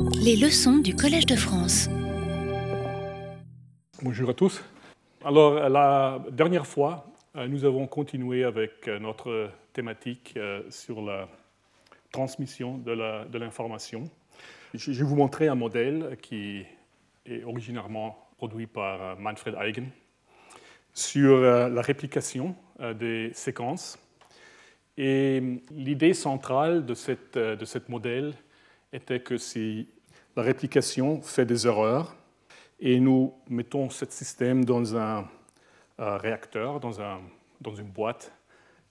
Les leçons du Collège de France. Bonjour à tous. Alors, la dernière fois, euh, nous avons continué avec euh, notre thématique euh, sur la transmission de l'information. Je vais vous montrer un modèle qui est originairement produit par Manfred Eigen sur la réplication des séquences. Et l'idée centrale de, cette, de ce modèle était que si la réplication fait des erreurs et nous mettons ce système dans un réacteur, dans, un, dans, une boîte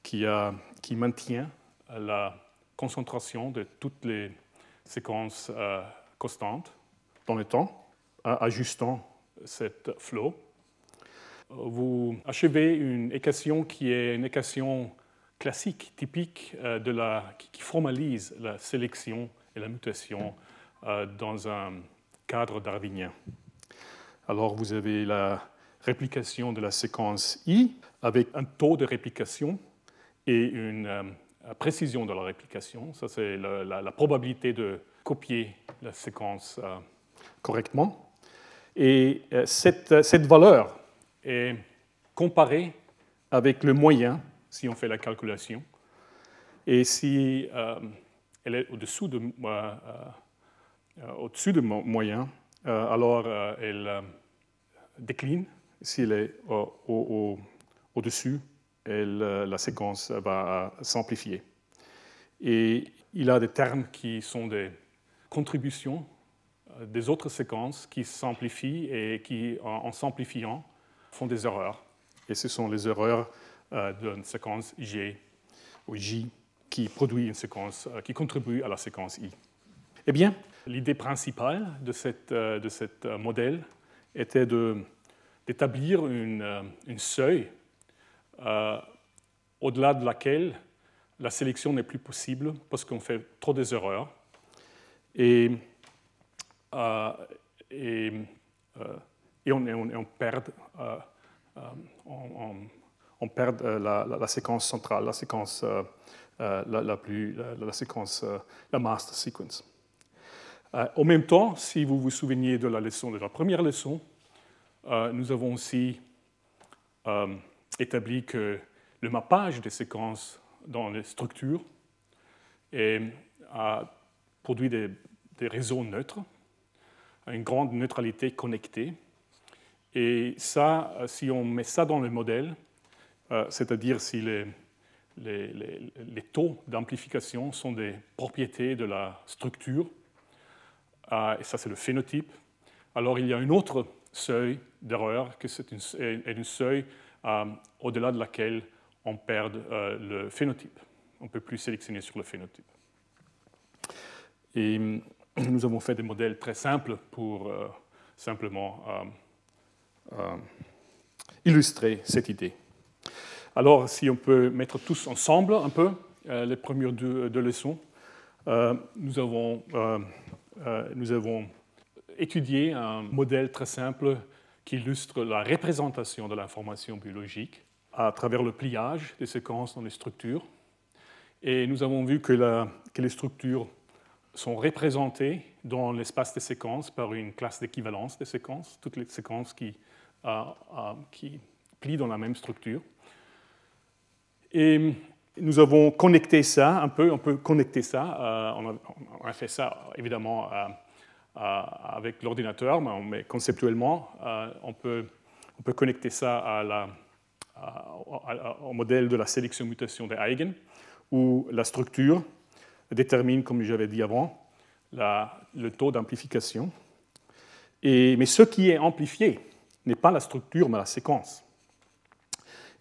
qui, a, qui, maintient la concentration de toutes les séquences euh, constantes dans le temps, ajustant cette flow. Vous achevez une équation qui est une équation classique, typique, euh, de la, qui formalise la sélection et la mutation euh, dans un cadre darwinien. Alors vous avez la réplication de la séquence I avec un taux de réplication et une euh, précision de la réplication. Ça, c'est la, probabilité de copier la séquence euh, correctement. Et cette, cette, valeur est comparée avec le moyen, si on fait la calculation. Et si elle est au-dessous de, euh, au-dessus de moyen, euh, alors euh, elle décline. S'il est au-dessus, la séquence va s'amplifier. Et il a des termes qui sont des contributions des autres séquences qui s'amplifient et qui, en, s'amplifiant, font des erreurs. Et ce sont les erreurs d'une séquence G ou J qui produit une séquence, qui contribue à la séquence I. Eh bien, l'idée principale de, cette, euh, de ce euh, modèle était d'établir une, euh, une, seuil au-delà de laquelle la sélection n'est plus possible parce qu'on fait trop des erreurs. Et, et, et on, on, perd, on, perd la, la, séquence centrale, la séquence, la, la, séquence, la master sequence. Euh, en même temps, si vous vous souvenez de la leçon, de la première leçon, euh, nous avons aussi euh, établi que le mappage des séquences dans les structures a produit des, réseaux neutres, une grande neutralité connectée. Et ça, si on met ça dans le modèle, c'est-à-dire si les, les taux d'amplification sont des propriétés de la structure, ah, et ça c'est le phénotype, alors il y a une autre seuil d'erreur, que c'est une, une, seuil euh, au-delà de laquelle on perd euh, le phénotype. On ne peut plus sélectionner sur le phénotype. Et nous avons fait des modèles très simples pour euh, simplement illustrer cette idée. Alors, si on peut mettre tous ensemble un peu les premières deux, deux leçons, nous avons euh, nous avons étudié un modèle très simple qui illustre la représentation de l'information biologique à travers le pliage des séquences dans les structures. Et nous avons vu que, les structures sont représentées dans l'espace des séquences par une classe d'équivalence des séquences, toutes les séquences euh, euh, qui plient dans la même structure. Et nous avons connecté ça un peu, on peut connecter ça, euh, on, a, fait ça évidemment euh, euh, avec l'ordinateur, mais, conceptuellement, on, peut, on peut connecter ça au modèle de la sélection-mutation des Eigen, où la structure détermine, comme j'avais dit avant, le taux d'amplification. Mais ce qui est amplifié n'est pas la structure, mais la séquence.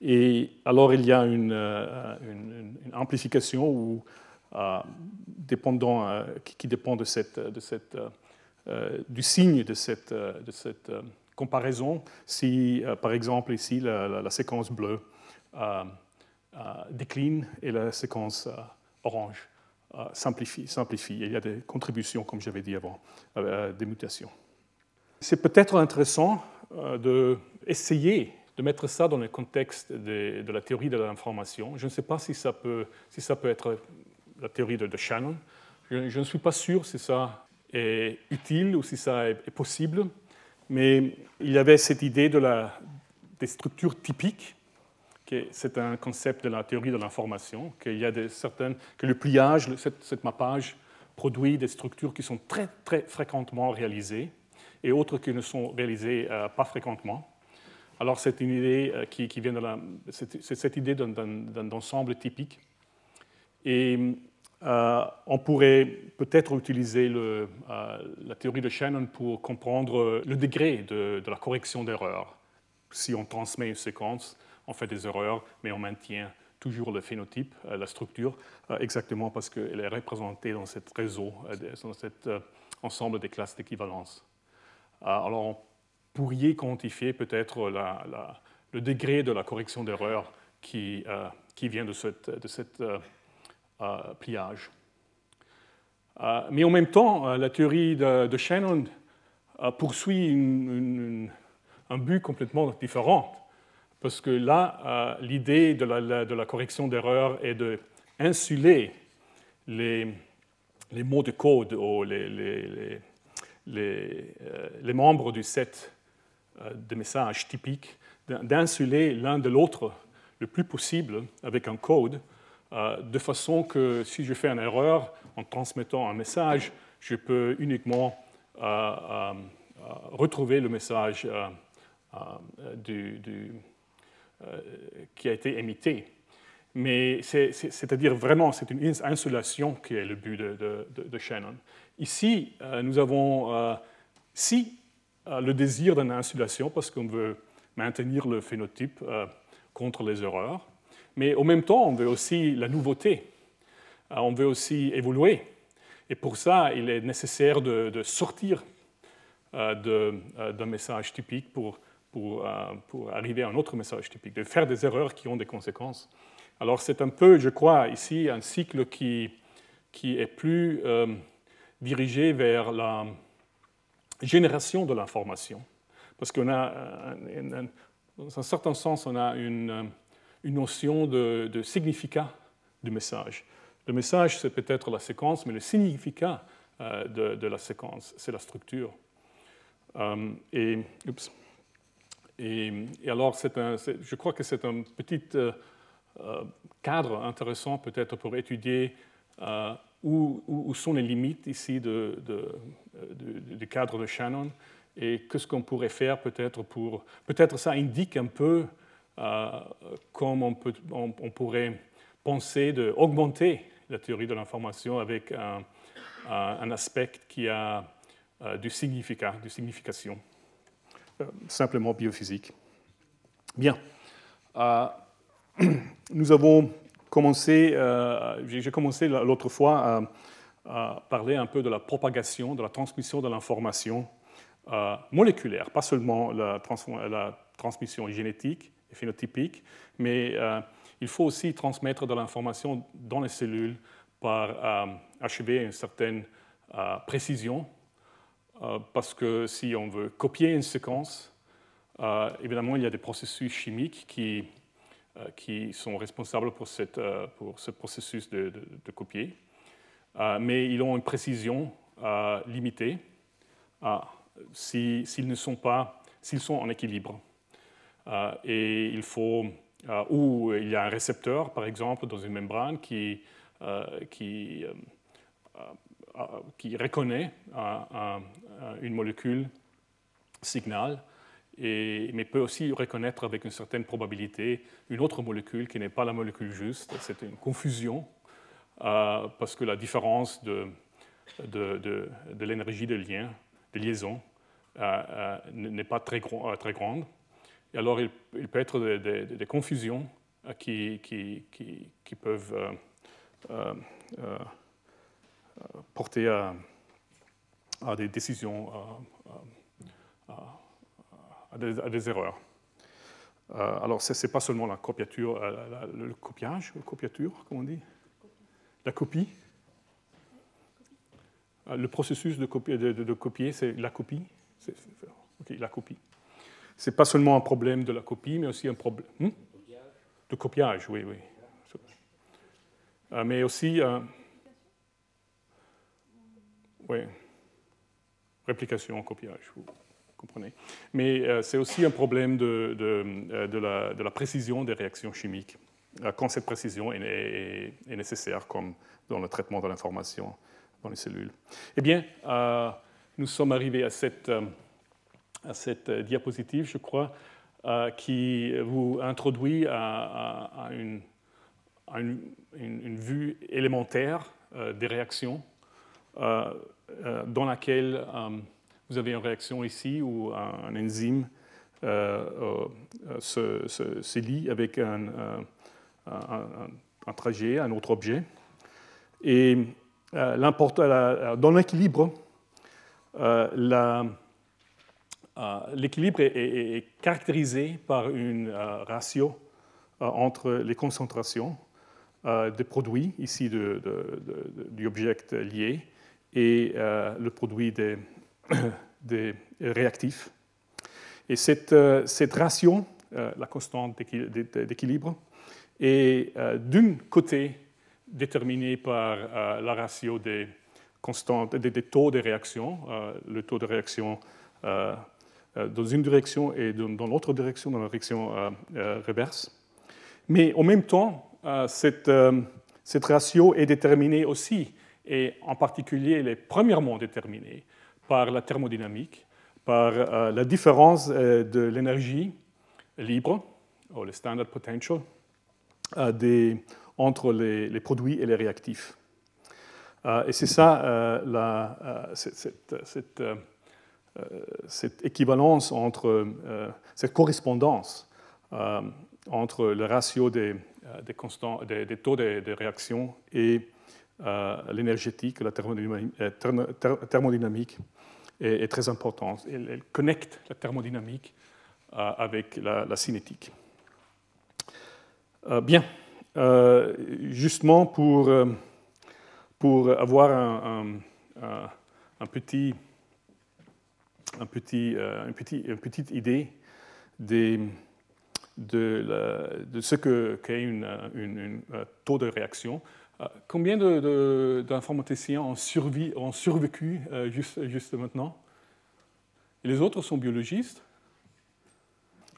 Et alors, il y a une, euh, amplification ou, euh, dépendant, euh, qui, dépend de cette, de cette, du signe de cette, de cette comparaison. Si, par exemple, ici, la, séquence bleue décline et la séquence orange simplifie, simplifie. il y a des contributions, comme j'avais dit avant, des mutations. C'est peut-être intéressant d'essayer de mettre ça dans le contexte de, la théorie de l'information. Je ne sais pas si ça peut, si ça peut être la théorie de, Shannon. Je, ne suis pas sûr si ça est utile ou si ça est possible. Mais il y avait cette idée de la, des structures typiques, c'est un concept de la théorie de l'information, qu'il y a des certaines, que le pliage, cette, cette, mappage, produit des structures qui sont très, très fréquemment réalisées et autres qui ne sont réalisées euh, pas fréquemment. Alors c'est une idée euh, qui, vient de cette idée d'un ensemble typique. Et euh, on pourrait peut-être utiliser le, la théorie de Shannon pour comprendre le degré de, la correction d'erreur. Si on transmet une séquence, on fait des erreurs, mais on maintient toujours le phénotype, euh, la structure, euh, exactement parce qu'elle est représentée dans ce réseau, euh, dans cet ensemble des classes d'équivalence. Alors, on pourrait quantifier peut-être le degré de la correction d'erreur qui, qui, vient de ce de cette pliage. mais en même temps, la théorie de, Shannon poursuit un but complètement différent parce que là, euh, l'idée de la, correction d'erreur est de insuler les, mots de code ou les, euh, membres du set euh, de messages typiques, d'insuler l'un de l'autre le plus possible avec un code, de façon que si je fais une erreur en transmettant un message, je peux uniquement retrouver le message euh, qui a été émité. Mais c'est-à-dire vraiment, c'est une insulation qui est le but de, Shannon. Ici, euh, nous avons, euh, si le désir d'une insulation, parce qu'on veut maintenir le phénotype contre les erreurs, mais en même temps, on veut aussi la nouveauté, on veut aussi évoluer. Et pour ça, il est nécessaire de, sortir d'un message typique pour pour, euh, pour, arriver à un autre message typique, de faire des erreurs qui ont des conséquences. Alors c'est un peu, je crois, ici un cycle qui, qui est plus euh, dirigé vers la génération de l'information. Parce qu'on a, dans un certain sens, on a une, une notion de, de, significat du message. Le message, c'est peut-être la séquence, mais le significat euh, de, de, la séquence, c'est la structure. et, oups. Et, alors, un, je crois que c'est un petit euh, euh, cadre intéressant peut-être pour étudier euh, où, sont les limites ici de, du cadre de Shannon et qu'est-ce qu'on pourrait faire peut-être pour... Peut-être ça indique un peu comment on, pourrait penser d'augmenter la théorie de l'information avec un, aspect qui a du significat, du signification. Euh, simplement biophysique. Bien. Euh, nous avons commencé, euh, j'ai commencé l'autre fois à, parler un peu de la propagation, de la transmission de l'information moléculaire, pas seulement la, transmission génétique et phénotypique, mais il faut aussi transmettre de l'information dans les cellules par achever une certaine précision euh, parce que si on veut copier une séquence, euh, évidemment, il y a des processus chimiques qui, euh, qui sont responsables pour, cette, pour ce processus de, copier, mais ils ont une précision limitée s'ils ne sont pas, s'ils sont en équilibre. et il faut, ou il y a un récepteur, par exemple, dans une membrane qui, qui qui reconnaît une molécule signal, et, mais peut aussi reconnaître avec une certaine probabilité une autre molécule qui n'est pas la molécule juste. C'est une confusion euh, parce que la différence de, l'énergie de lien, de liaison, euh, euh, n'est pas très, grande. Et alors, il, peut être des, confusions qui, peuvent porter à, des décisions, à, des, erreurs. Euh, alors, ce n'est pas seulement la copiature, euh, le copiage, copiature, comme on dit La copie. Euh, le processus de, copier, de, copier c'est la copie. Ok, la copie. Ce n'est pas seulement un problème de la copie, mais aussi un problème hmm? de copiage, oui, oui. mais aussi oui. réplication, copiage, vous comprenez. Mais c'est aussi un problème la, de, la, précision des réactions chimiques, quand cette précision est, nécessaire, comme dans le traitement de l'information dans les cellules. Eh bien, nous sommes arrivés à cette, cette diapositive, je crois, qui vous introduit à, une, vue élémentaire des réactions euh, euh, dans laquelle euh, vous avez une réaction ici où un, enzyme se, se, lie avec un, un, trajet, un autre objet. Et dans l'équilibre, l'équilibre est, caractérisé par une ratio entre les concentrations des produits, ici du objet lié, et euh, le produit des, des, réactifs. Et cette, euh, cette ratio, euh, la constante d'équilibre, est d'un côté déterminée par la ratio des, constantes, des, taux de réaction, le taux de réaction dans une direction et dans l'autre direction, dans la direction reverse. Mais en même temps, cette, cette ratio est déterminée aussi et en particulier elle est premièrement déterminée par la thermodynamique, par euh, la différence euh, de l'énergie libre, ou le standard potential, euh, des, entre les, produits et les réactifs. et c'est ça, la, cette, équivalence entre, cette correspondance entre le ratio des, taux de, réaction et euh, l'énergétique, la euh, thermodynamique est, très importante. Elle, connecte la thermodynamique euh, avec la, cinétique. Bien, justement pour, pour avoir un, un, petit, un petit, une, petite idée des, de, ce qu'est une, une, taux de réaction. Euh, combien d'informaticiens ont, ont, survécu euh, juste, juste, maintenant? Les autres sont biologistes?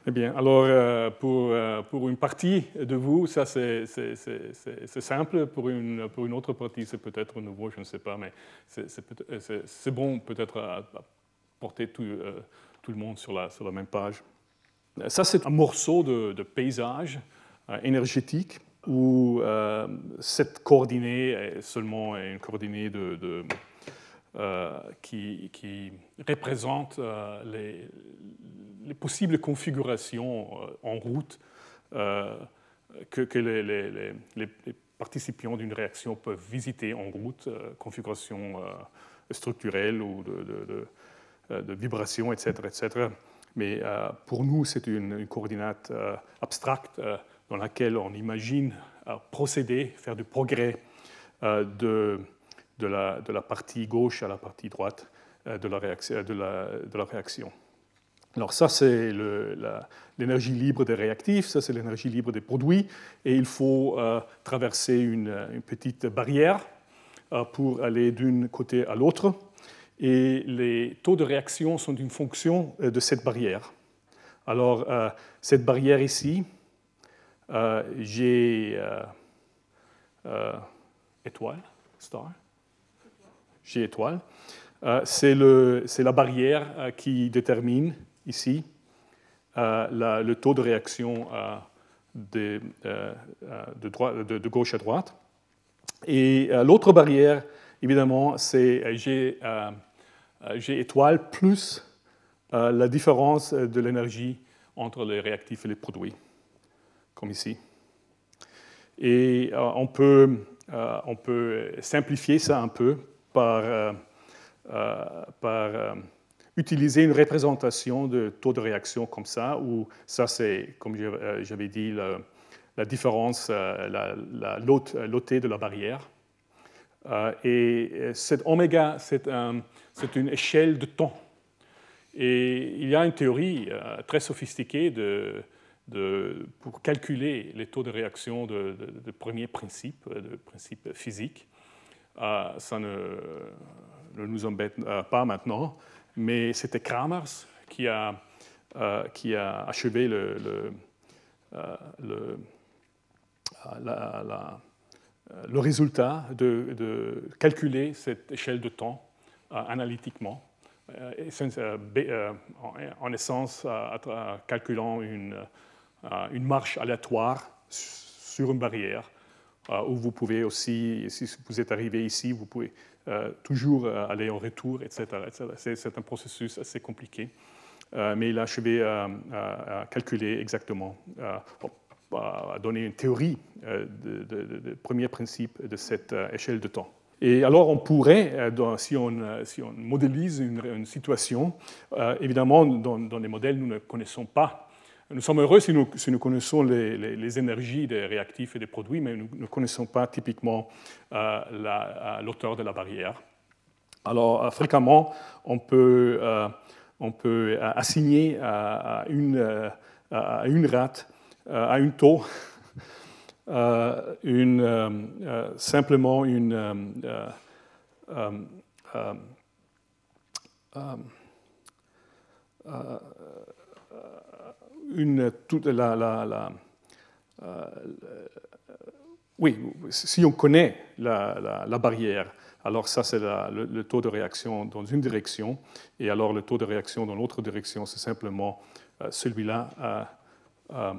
Eh bien, alors euh, pour, pour, une partie de vous, ça c'est simple. Pour une, pour une autre partie, c'est peut-être nouveau, je ne sais pas, mais c'est bon peut-être à, porter tout, tout, le monde sur la, sur la même page. Ça, c'est un morceau de, de paysage énergétique où euh, cette coordonnée est seulement une coordonnée de, euh, qui, qui, représente euh, les, les, possibles configurations en route que, les, participants d'une réaction peuvent visiter en route, configuration structurelle ou de, de, etc., etc. Mais pour nous, c'est une, une, coordinate abstracte dans laquelle on imagine procéder, faire du progrès euh, de, de, la, partie gauche à la partie droite euh, de la, réaction, de la, de la réaction. Alors ça, c'est l'énergie libre des réactifs, ça, c'est l'énergie libre des produits, et il faut euh, traverser une, petite barrière pour aller d'un côté à l'autre, et les taux de réaction sont une fonction de cette barrière. Alors, cette barrière ici, euh, j'ai euh, euh, étoile, star. J'ai étoile. c'est la barrière qui détermine ici le taux de réaction de, de, gauche à droite. Et l'autre barrière, évidemment, c'est G, étoile plus la différence de l'énergie entre les réactifs et les produits comme ici. Et euh, on, peut, euh, on peut simplifier ça un peu par, euh, par utiliser une représentation de taux de réaction comme ça, où ça c'est, comme j'avais dit, la, différence, la, la de la barrière. et cet oméga, c'est une échelle de temps. Et il y a une théorie très sophistiquée de, pour calculer les taux de réaction de, premiers principes, de principes physiques. Euh, ça ne, nous embête euh, pas maintenant, mais c'était Kramers qui a, a achevé le, le résultat de, calculer cette échelle de temps analytiquement, en essence en calculant une, marche aléatoire sur une barrière. euh, où vous pouvez aussi, si vous êtes arrivé ici, vous pouvez euh, toujours euh, aller en retour, etc. C'est un processus assez compliqué. mais il a achevé à, calculer exactement, à donner une théorie de, de, premier principe de cette échelle de temps. Et alors, on pourrait, si, on, modélise une, situation, évidemment, dans, les modèles, nous ne connaissons pas nous sommes heureux si nous, connaissons les, énergies des réactifs et des produits, mais nous ne connaissons pas typiquement euh, euh, l'auteur de la barrière. Alors, euh, fréquemment, on peut, on peut assigner à, une, à une rate, à une taux, une, simplement une euh, oui, si on connaît la, barrière, alors ça c'est le, taux de réaction dans une direction, et alors le taux de réaction dans l'autre direction, c'est simplement euh, celui-là euh,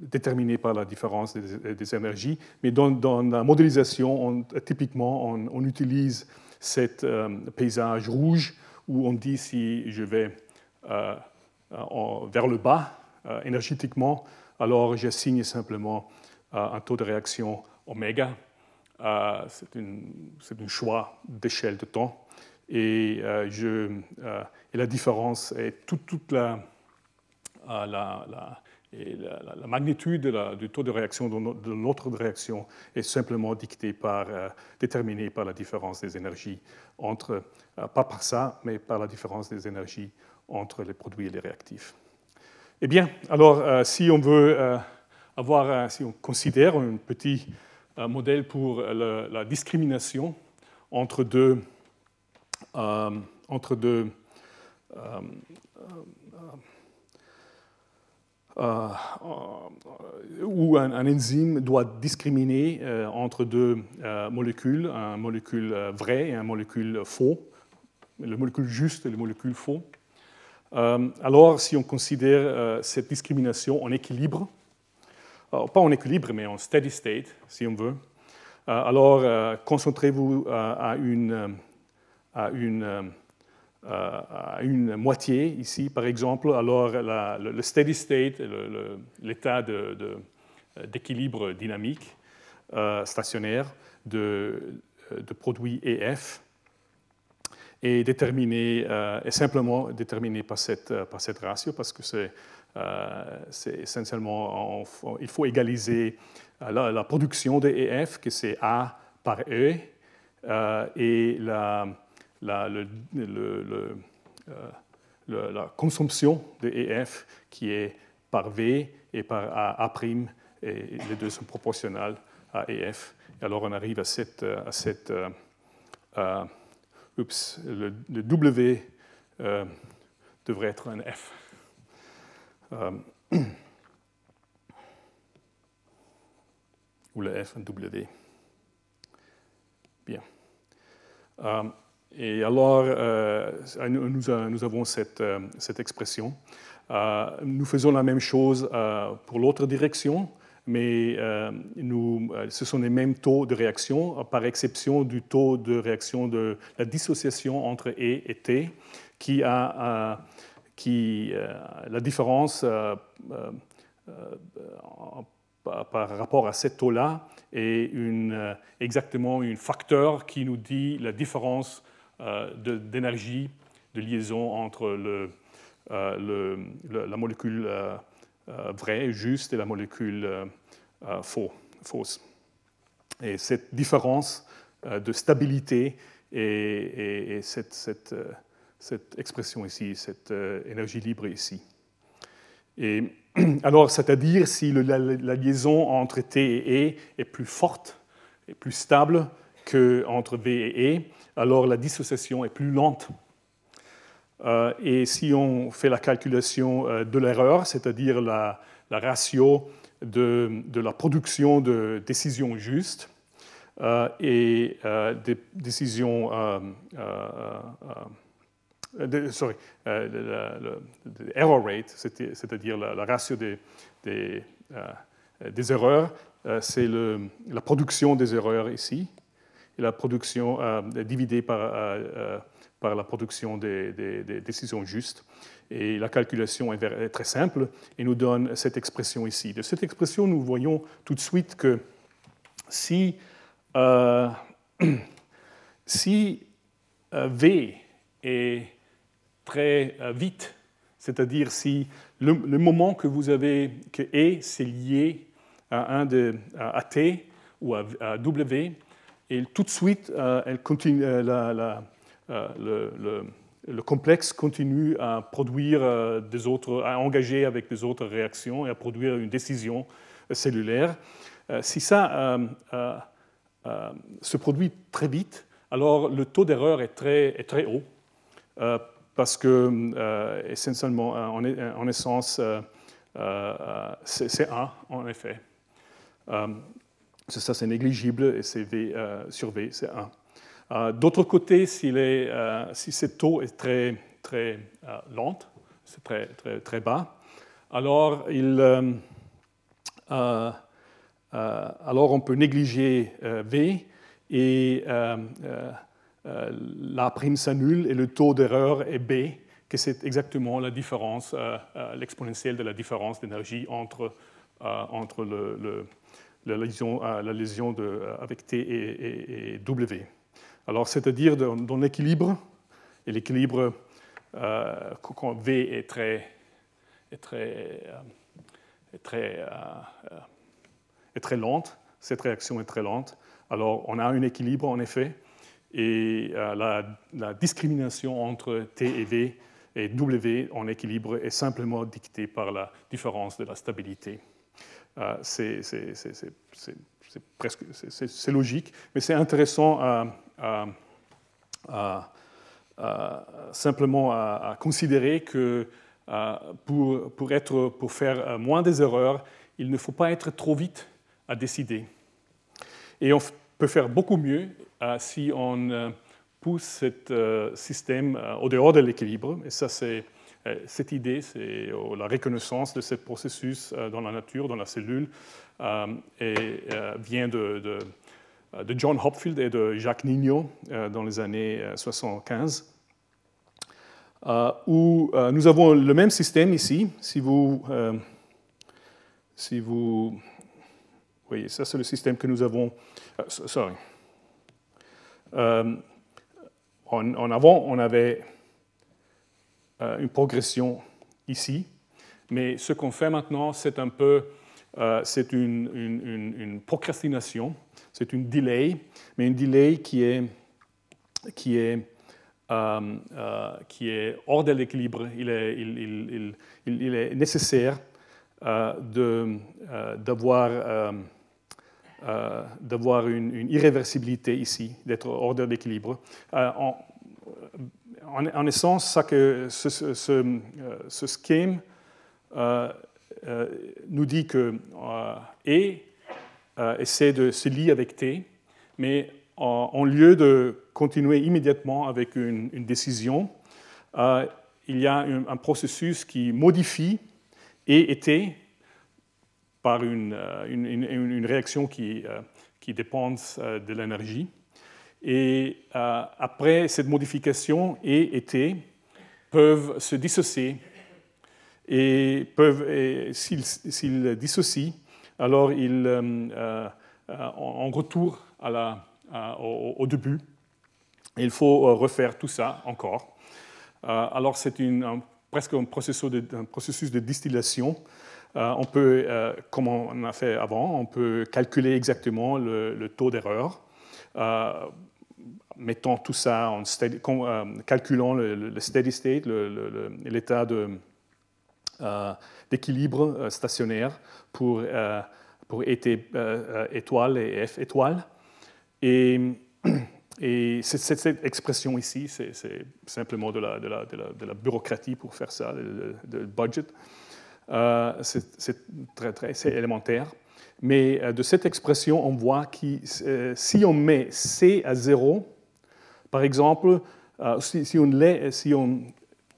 déterminé par la différence des, énergies. Mais dans, la modélisation, typiquement, on, on, utilise cet paysage rouge où on dit si je vais euh, vers le bas euh, énergétiquement, alors j'assigne simplement euh, un taux de réaction oméga. c'est un choix d'échelle de temps. Et, je, et, la différence est toute, toute la, et la, magnitude du taux de réaction de notre réaction est simplement dictée par, déterminée par la différence des énergies entre euh, pas par ça, mais par la différence des énergies entre les produits et les réactifs. Eh bien, alors, euh, si on veut euh, avoir, si on considère un petit modèle pour la discrimination entre deux, entre deux où un, enzyme doit discriminer entre deux molécules, un molécule vrai et un molécule faux, les molécules justes et les molécules faux. Euh, alors, si on considère euh, cette discrimination en équilibre, pas en équilibre, mais en steady state, si on veut, euh, alors concentrez-vous à une, à une, à une moitié ici, par exemple. Alors, le, steady state, l'état d'équilibre dynamique stationnaire de, de produits EF, est déterminé, euh, est simplement déterminé par cette, euh, par cette ratio parce que c'est euh, essentiellement, il faut égaliser la, production de EF, que c'est A par E, et la, la, la consommation de EF qui est par V et par A', et les deux sont proportionnels à EF. Et alors on arrive à cette, à cette oups, le, W euh, devrait être un F. Euh, ou le F, un W. Bien. Euh, et alors, nous, nous, avons cette, cette expression. nous faisons la même chose pour l'autre direction mais euh, nous, euh, ce sont les mêmes taux de réaction, par exception du taux de réaction de la dissociation entre E et T, qui a qui, euh, la différence par rapport à ce taux-là est une, exactement un facteur qui nous dit la différence d'énergie de, liaison entre le, la molécule euh, vrai, juste, et la molécule euh, euh, faux, fausse. Et cette différence de stabilité et, cette, expression ici, cette énergie libre ici. Et alors, c'est-à-dire si la, liaison entre T et E est plus forte et plus stable qu'entre V et E, alors la dissociation est plus lente. et si on fait la calculation de l'erreur, c'est-à-dire la, ratio de, la production de décisions justes et des décisions sorry, euh, error rate, c'est-à-dire la, ratio des, euh, erreurs, euh, c'est la production des erreurs ici, et la production dividée par, par la production des, des, décisions justes. Et la calculation est très simple et nous donne cette expression ici. De cette expression, nous voyons tout de suite que si, si V est très euh, vite. C'est-à-dire si le, moment que vous avez que E, c'est lié à, un de, à T ou à, W, et tout de suite, euh, continue, euh, le, le, complexe continue à produire à engager avec des autres réactions et à produire une décision cellulaire. si ça se produit très vite, alors le taux d'erreur est très, est très haut parce que, euh, euh, euh, en essence, c'est 1, en effet. Ça, c'est négligible, et c'est V sur V, c'est 1. D'autre côté, si, si ce taux est très, très lent, c'est très, très, très bas, alors, il, alors on peut négliger V et euh, la prime s'annule et le taux d'erreur est B, que c'est exactement la différence, euh, euh, l'exponentielle de la différence d'énergie entre, entre le, la lésion, lésion de, avec T et, W. Alors, c'est-à-dire dans, l'équilibre, et l'équilibre quand V est très, est très, est très, est très lente, cette réaction est très lente, alors on a un équilibre en effet, et euh, la, discrimination entre T et V et W en équilibre est simplement dictée par la différence de la stabilité. Euh, c'est logique, mais c'est intéressant simplement à, considérer que euh, pour, être, pour faire moins des erreurs, il ne faut pas être trop vite à décider. Et on peut faire beaucoup mieux euh, si on euh, pousse ce euh, système au dehors de l'équilibre. Et ça, c'est cette idée, c'est la reconnaissance de ce processus dans la nature, dans la cellule, et vient de, John Hopfield et de Jacques Nigno dans les années 75, où nous avons le même système ici. Si vous, si vous voyez, ça c'est le système que nous avons. sorry. Euh, en, avant, on avait euh, une progression ici, mais ce qu'on fait maintenant, c'est un peu, euh, c'est une, procrastination, c'est une delay, mais une delay qui est, qui est, qui est hors de l'équilibre. Il est, il, est nécessaire d'avoir euh, d'avoir une, irréversibilité ici, d'être hors de l'équilibre. Euh, en, en, essence, ça que ce, ce, euh, schème nous dit que E essaie de se lier avec T, mais en, lieu de continuer immédiatement avec une, décision, il y a un, processus qui modifie E et T par une, euh, une, réaction qui, euh, qui dépend euh, de l'énergie. Et après cette modification, et T peuvent se dissocier. Et, peuvent, s'ils, dissocient, alors ils, en retour à la, au, début. il faut refaire tout ça encore. alors c'est une, presque un processus, de, un processus de distillation euh, on peut, euh, comme on a fait avant, on peut calculer exactement le, taux d'erreur, euh, mettant tout ça en calculant le, steady state, l'état d'équilibre stationnaire pour, pour étoile et F étoile. Et et cette, expression ici, c'est simplement de la, bureaucratie pour faire ça, de, budget. Euh, c'est très, très élémentaire. Mais euh, de cette expression, on voit que euh, si on met C à 0, par exemple, si, si, on, si on,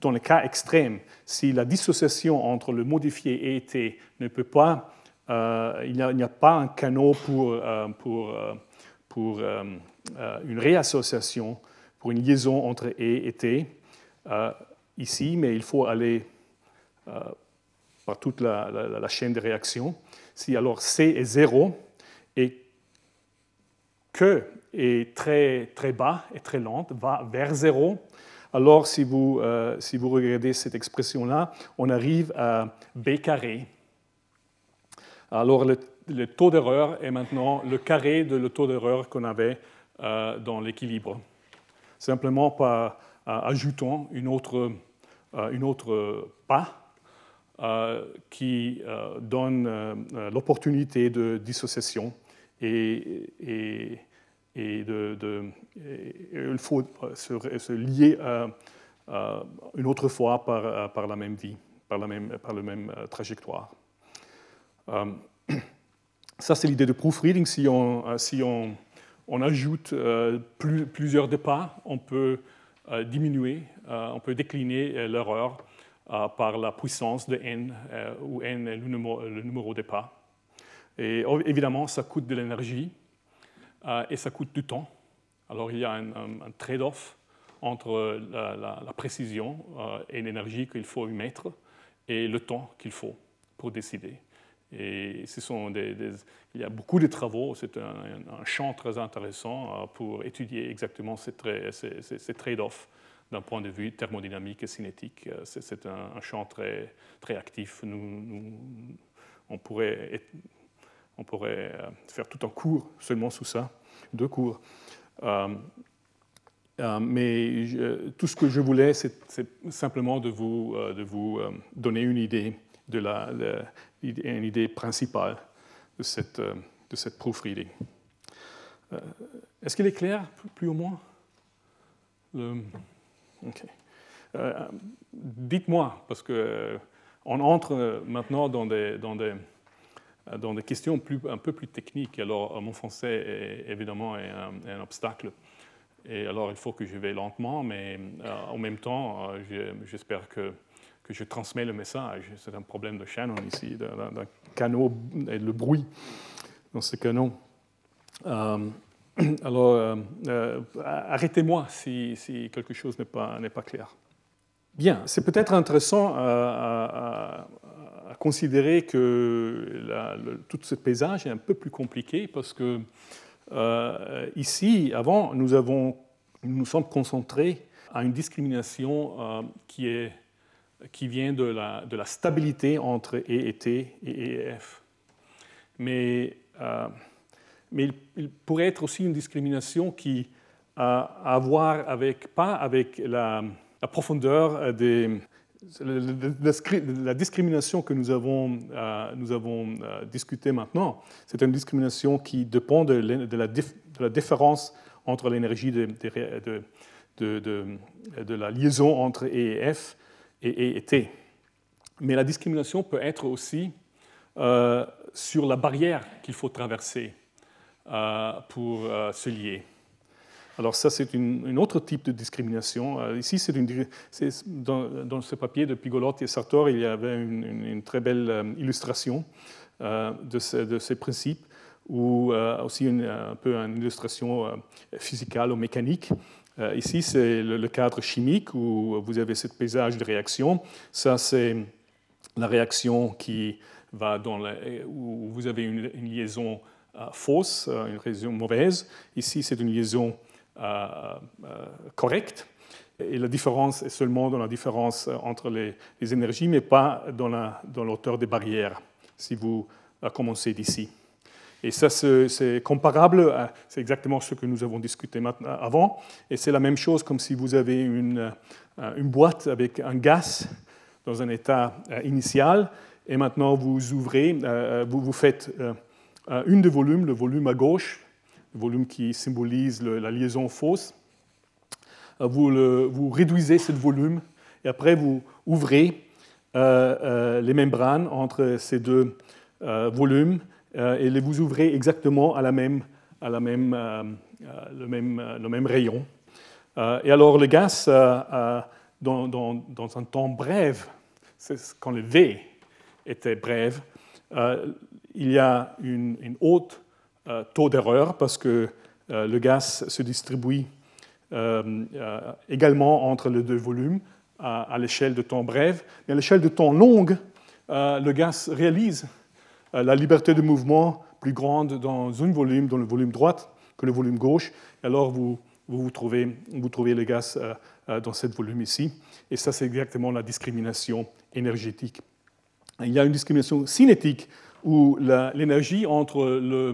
dans le cas extrême, si la dissociation entre le modifié et T ne peut pas, il n'y a, pas un canot pour, pour, pour une réassociation, pour une liaison entre E et T ici, mais il faut aller par toute la, chaîne de réaction. Si alors C est 0 et que est très, très bas et très lente, va vers 0, alors si vous, euh, si vous regardez cette expression-là, on arrive à B carré. Alors le, taux d'erreur est maintenant le carré de le taux d'erreur qu'on avait euh, dans l'équilibre. Simplement par ajoutant une autre, euh, une autre pas euh, qui euh, donne euh, l'opportunité de dissociation et, de, il faut se, lier une autre fois par, la même vie, par la même, par la même trajectoire. ça, c'est l'idée de proofreading. Si on, si on, on ajoute plus, plusieurs départs, on peut diminuer, on peut décliner l'erreur euh, par la puissance de n, euh, où n est le numéro, de pas. Et évidemment, ça coûte de l'énergie euh, et ça coûte du temps. Alors il y a un, trade-off entre la, précision et l'énergie qu'il faut y mettre et le temps qu'il faut pour décider. Et il y a beaucoup de travaux, c'est un, champ très intéressant pour étudier exactement ces, trade-offs d'un point de vue thermodynamique et cinétique. Euh, c'est un, champ très, très actif. Nous, on, pourrait, on pourrait euh, faire tout un cours seulement sous ça, deux cours. Euh, mais tout ce que je voulais, c'est simplement de vous, de vous donner une idée, de la, une idée principale de cette, de cette proofreading. Est-ce qu'il est clair, plus ou moins? Le... Euh, dites-moi, parce qu'on euh, entre maintenant dans des, dans des, dans des questions un peu plus techniques. Alors, mon français, évidemment, est un, obstacle. Et alors, il faut que je vais lentement, mais euh, en même temps, j'espère que, que je transmets le message. C'est un problème de Shannon ici, d'un canot et le bruit dans ce canon. Alors, euh, euh, arrêtez-moi si, quelque chose n'est pas, pas, clair. Bien, c'est peut-être intéressant considérer que tout ce paysage est un peu plus compliqué parce que euh, ici, avant, nous, avons, nous sommes concentrés à une discrimination qui, est, qui vient de la, de la stabilité entre E et T et E et F. Mais mais il, pourrait être aussi une discrimination qui a à voir avec, pas avec la, profondeur des, la, discrimination que nous avons, euh, euh, discuté maintenant, c'est une discrimination qui dépend de, la, différence entre l'énergie de, la liaison entre E et F et E et T. Mais la discrimination peut être aussi euh, sur la barrière qu'il faut traverser. Pour se lier. Alors ça, c'est un autre type de discrimination. Euh, ici, c'est dans, ce papier de Pigolotti et Sartor, il y avait une, très belle illustration de, ces principes, ou aussi un peu une illustration physicale ou mécanique. ici, c'est le, cadre chimique où vous avez ce paysage de réaction. Ça, c'est la réaction qui va dans où vous avez une, liaison euh, fausse, euh, une liaison mauvaise. Ici, c'est une liaison euh, correcte. Et la différence est seulement dans la différence entre les, énergies, mais pas dans, la, dans l'auteur des barrières, si vous commencez d'ici. Et ça, c'est comparable, c'est exactement ce que nous avons discuté avant, et c'est la même chose comme si vous avez une, une boîte avec un gaz dans un état initial, et maintenant vous ouvrez, vous, vous faites une des volumes, le volume à gauche volume qui symbolise la liaison fausse. Vous, vous, réduisez ce volume et après vous ouvrez les membranes entre ces deux volumes et vous ouvrez exactement à la même, à la même, le, même, le même rayon. et alors le gaz, dans, dans, dans, un temps bref, quand le V était bref, euh, il y a une, haute euh, taux d'erreur parce que euh, le gaz se distribue également entre les deux volumes à, l'échelle de temps bref. Mais à l'échelle de temps longue, le gaz réalise la liberté de mouvement plus grande dans un volume, dans le volume droit, que le volume gauche. alors vous, vous, trouvez, vous trouvez le gaz dans ce volume ici. Et ça, c'est exactement la discrimination énergétique. Il y a une discrimination cinétique où l'énergie entre le, euh,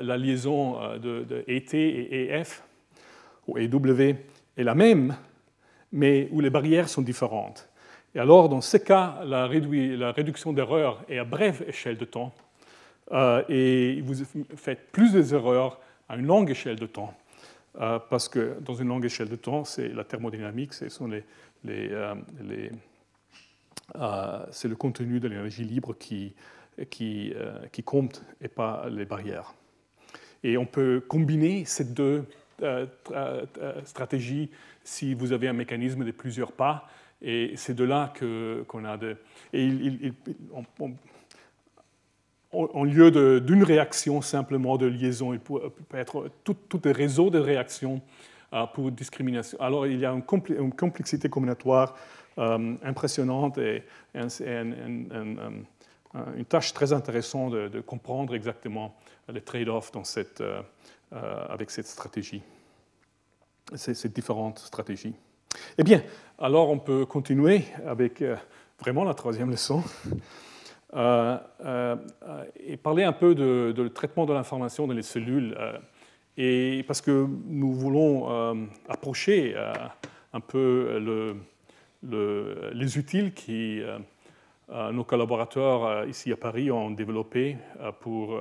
la liaison euh, de, de, ET et EF ou EW est la même, mais où les barrières sont différentes. Et alors, dans ce cas, la, réduction d'erreurs est à brève échelle de temps, euh, et vous faites plus d'erreurs à une longue échelle de temps, parce que dans une longue échelle de temps, c'est la thermodynamique, c'est le contenu de l'énergie libre qui compte et pas les barrières. Et on peut combiner ces deux euh, euh, stratégies si vous avez un mécanisme de plusieurs pas. Et c'est de là qu'on a de. En lieu d'une réaction simplement de liaison, il peut, être tout, tout un réseau de réactions euh, pour discrimination. Alors il y a une, complexité combinatoire impressionnante et, une tâche très intéressante de, comprendre exactement les trade-offs euh, euh, avec cette stratégie, ces, différentes stratégies. Eh bien, alors on peut continuer avec euh, vraiment la troisième leçon et parler un peu de, traitement de l'information dans les cellules. et parce que nous voulons approcher un peu le, le, les utiles qui nos collaborateurs ici à Paris ont développés pour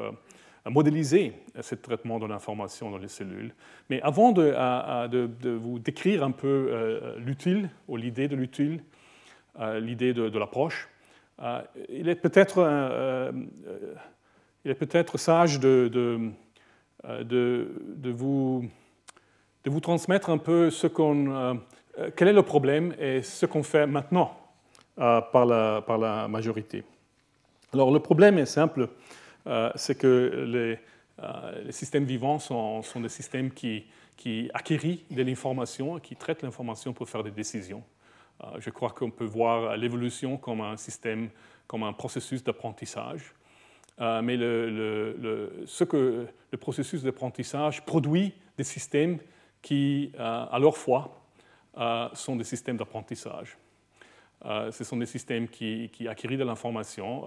modéliser ce traitement de l'information dans les cellules. Mais avant de, vous décrire un peu euh, l'utile ou l'idée de l'utile, euh, l'idée de, l'approche, euh, il est peut-être peut sage de, vous, de vous transmettre un peu ce qu'on, quel est le problème et ce qu'on fait maintenant par, la, par la majorité. Alors le problème est simple. Euh, c'est que les, euh, systèmes vivants sont, des systèmes qui, qui de l'information et qui traitent l'information pour faire des décisions. Euh, je crois qu'on peut voir l'évolution comme un système, comme un processus d'apprentissage. mais le, ce que le processus d'apprentissage produit des systèmes qui, à leur fois, sont des systèmes d'apprentissage. Ce sont des systèmes qui, qui de l'information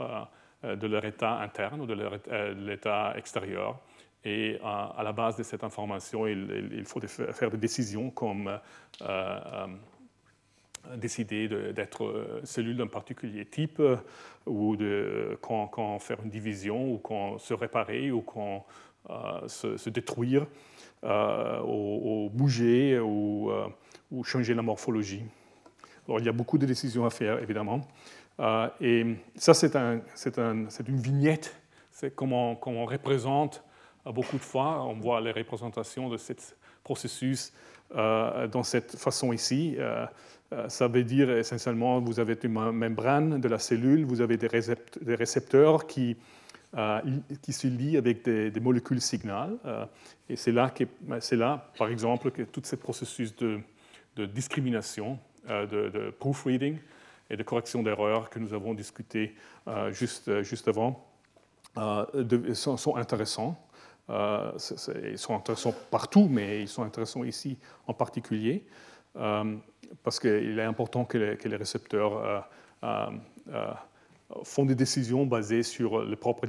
euh, de leur état interne ou de, euh, l'état extérieur. Et à, la base de cette information, il, faut faire des décisions comme euh, décider d'être cellule d'un particulier type, ou de, quand, faire une division, ou quand se réparer, ou quand se, détruire, ou, bouger, ou, ou, changer la morphologie. Il y a beaucoup de décisions à faire, évidemment. Euh, et ça, c'est une vignette, c'est comment, on représente euh, beaucoup de fois, on voit les représentations de ce processus euh, dans cette façon ici. ça veut dire essentiellement, vous avez une membrane de la cellule, vous avez des, récepteurs qui, qui se lient avec des, molécules signales. et c'est là, par exemple, que tout ce processus de, discrimination, de, de proofreading, et de correction d'erreurs que nous avons discuté euh, juste, euh, juste avant euh, sont, intéressants. ils sont intéressants partout, mais ils sont intéressants ici en particulier, parce qu'il est important que les, récepteurs font des décisions basées sur les propres,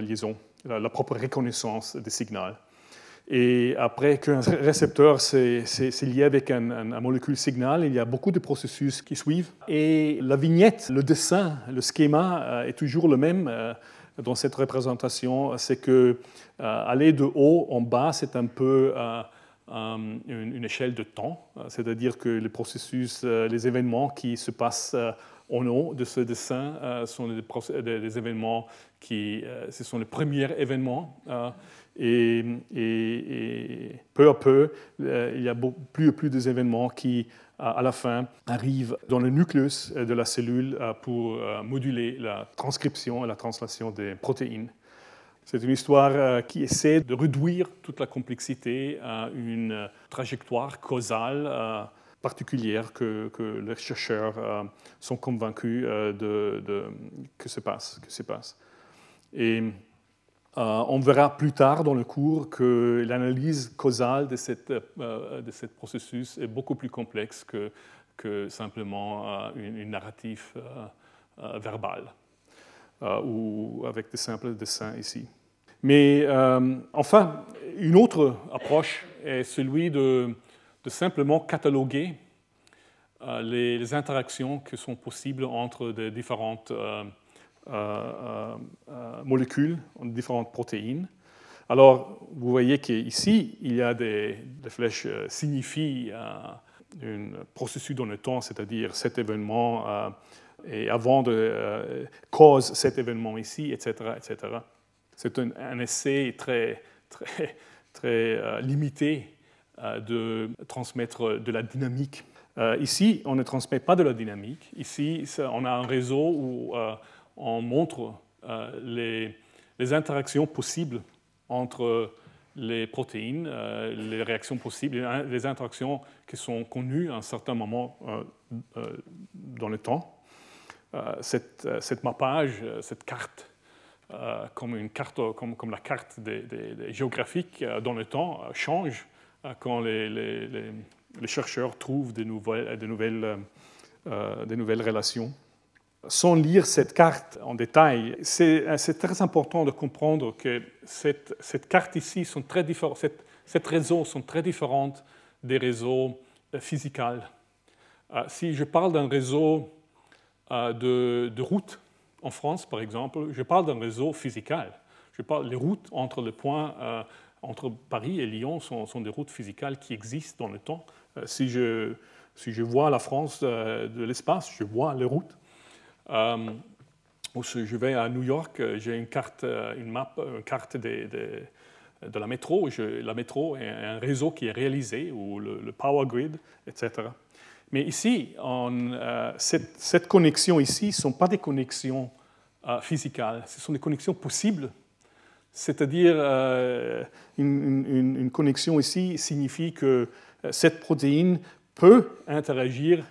liaisons, la, propre reconnaissance des signaux. Et après qu'un récepteur s'est lié avec un, molécule signal, il y a beaucoup de processus qui suivent. Et la vignette, le dessin, le schéma euh, est toujours le même. Euh, dans cette représentation, c'est que aller de haut en bas, c'est un peu une, échelle de temps, c'est-à-dire que les processus, les événements qui se passent en haut de ce dessin sont des, événements qui, ce sont les premiers événements et, peu à peu, euh, il y a plus et plus d'événements qui, à la fin, arrivent dans le nucléus de la cellule euh, pour euh, moduler la transcription et la translation des protéines. C'est une histoire qui essaie de réduire toute la complexité à une trajectoire causale particulière que, les chercheurs sont convaincus de, que se passe. Que se passe. Euh, on verra plus tard dans le cours que l'analyse causale de, cette, euh, de ce processus est beaucoup plus complexe que, que simplement euh, une, narrative verbale ou avec des simples dessins ici. Mais enfin, une autre approche est celui de, de simplement cataloguer les, interactions qui sont possibles entre des différentes euh, euh, euh, molécules, différentes protéines. Alors, vous voyez qu'ici, il y a des, flèches qui signifient un processus dans le temps, c'est-à-dire cet événement et avant de cause cet événement ici, etc., etc. C'est un, essai très, très, très limité de transmettre de la dynamique. ici, on ne transmet pas de la dynamique. Ici, on a un réseau où on montre euh, les, interactions possibles entre les protéines, euh, les réactions possibles, les interactions qui sont connues à un certain moment euh, dans le temps. Cette, mappage, cette carte, comme, la carte des, géographique dans le temps, change quand les, chercheurs trouvent de nouvelles, de nouvelles, des nouvelles relations sans lire cette carte en détail, c'est très important de comprendre que cette, carte ici, sont très cette, cette réseau sont très différentes des réseaux euh, physiques. Euh, si je parle d'un réseau euh, de, routes en France, par exemple, je parle d'un réseau physique. Les routes entre les points entre Paris et Lyon sont, sont, des routes physiques qui existent dans le temps. si, je, si je vois la France de l'espace, je vois les routes. Euh, je vais à New York, euh, j'ai une carte, euh, une map, une carte de, de, la métro. La métro est un réseau qui est réalisé, ou le, power grid, etc. Mais ici, cette, cette, connexion ici ne sont pas des connexions physiques, ce sont des connexions possibles. C'est-à-dire, une, une, connexion ici signifie que cette protéine peut interagir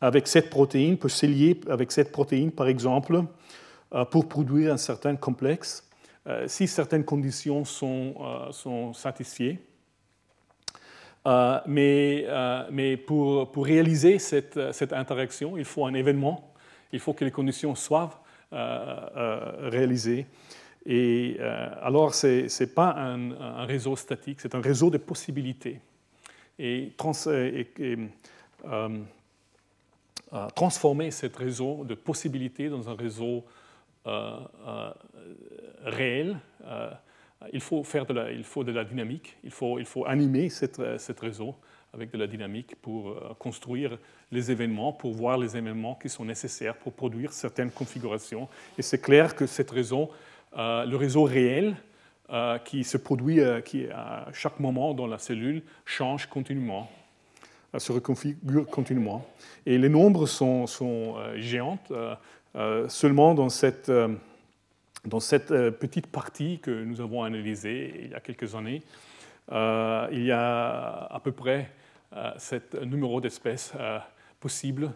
avec cette protéine, peut se avec cette protéine, par exemple, euh, pour produire un certain complexe, euh, si certaines conditions sont, euh, sont satisfaites. mais, mais pour, pour, réaliser cette, cette, interaction, il faut un événement, il faut que les conditions soient réalisées. Et alors, ce n'est pas un, réseau statique, c'est un réseau de possibilités. Et transformer ce réseau de possibilités dans un réseau euh, euh, réel. Euh, il, faut faire de la, il faut de la dynamique, il faut, il faut animer cette, réseau avec de la dynamique pour construire les événements, pour voir les événements qui sont nécessaires pour produire certaines configurations. Et c'est clair que cette réseau, le réseau réel, qui se produit qui, à chaque moment dans la cellule change continuellement se reconfigure continuellement. Et les nombres sont, sont euh, géantes. Euh, euh, seulement dans cette, dans cette petite partie que nous avons analysée il y a quelques années, il y a à peu près ce numéro d'espèces possibles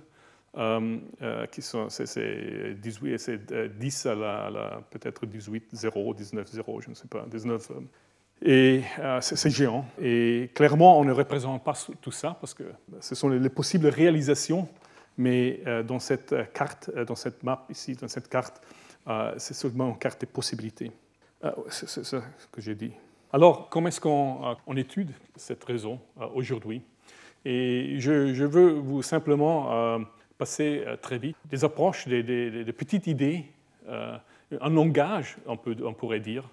qui sont, c'est 10 à la, peut-être 18, 0, 19, 0, je ne sais pas, 19 et euh, c'est géant. Et clairement, on ne représente pas tout ça parce que ce sont les, possibles réalisations, mais euh, dans cette carte, euh, dans cette map ici, dans cette carte, c'est seulement une carte des possibilités. c'est ça que j'ai dit. Alors, comment est-ce qu'on on étude cette raison aujourd'hui? Et je, veux vous simplement passer très vite des approches, des, des, des petites idées un langage, on, peut, on pourrait dire,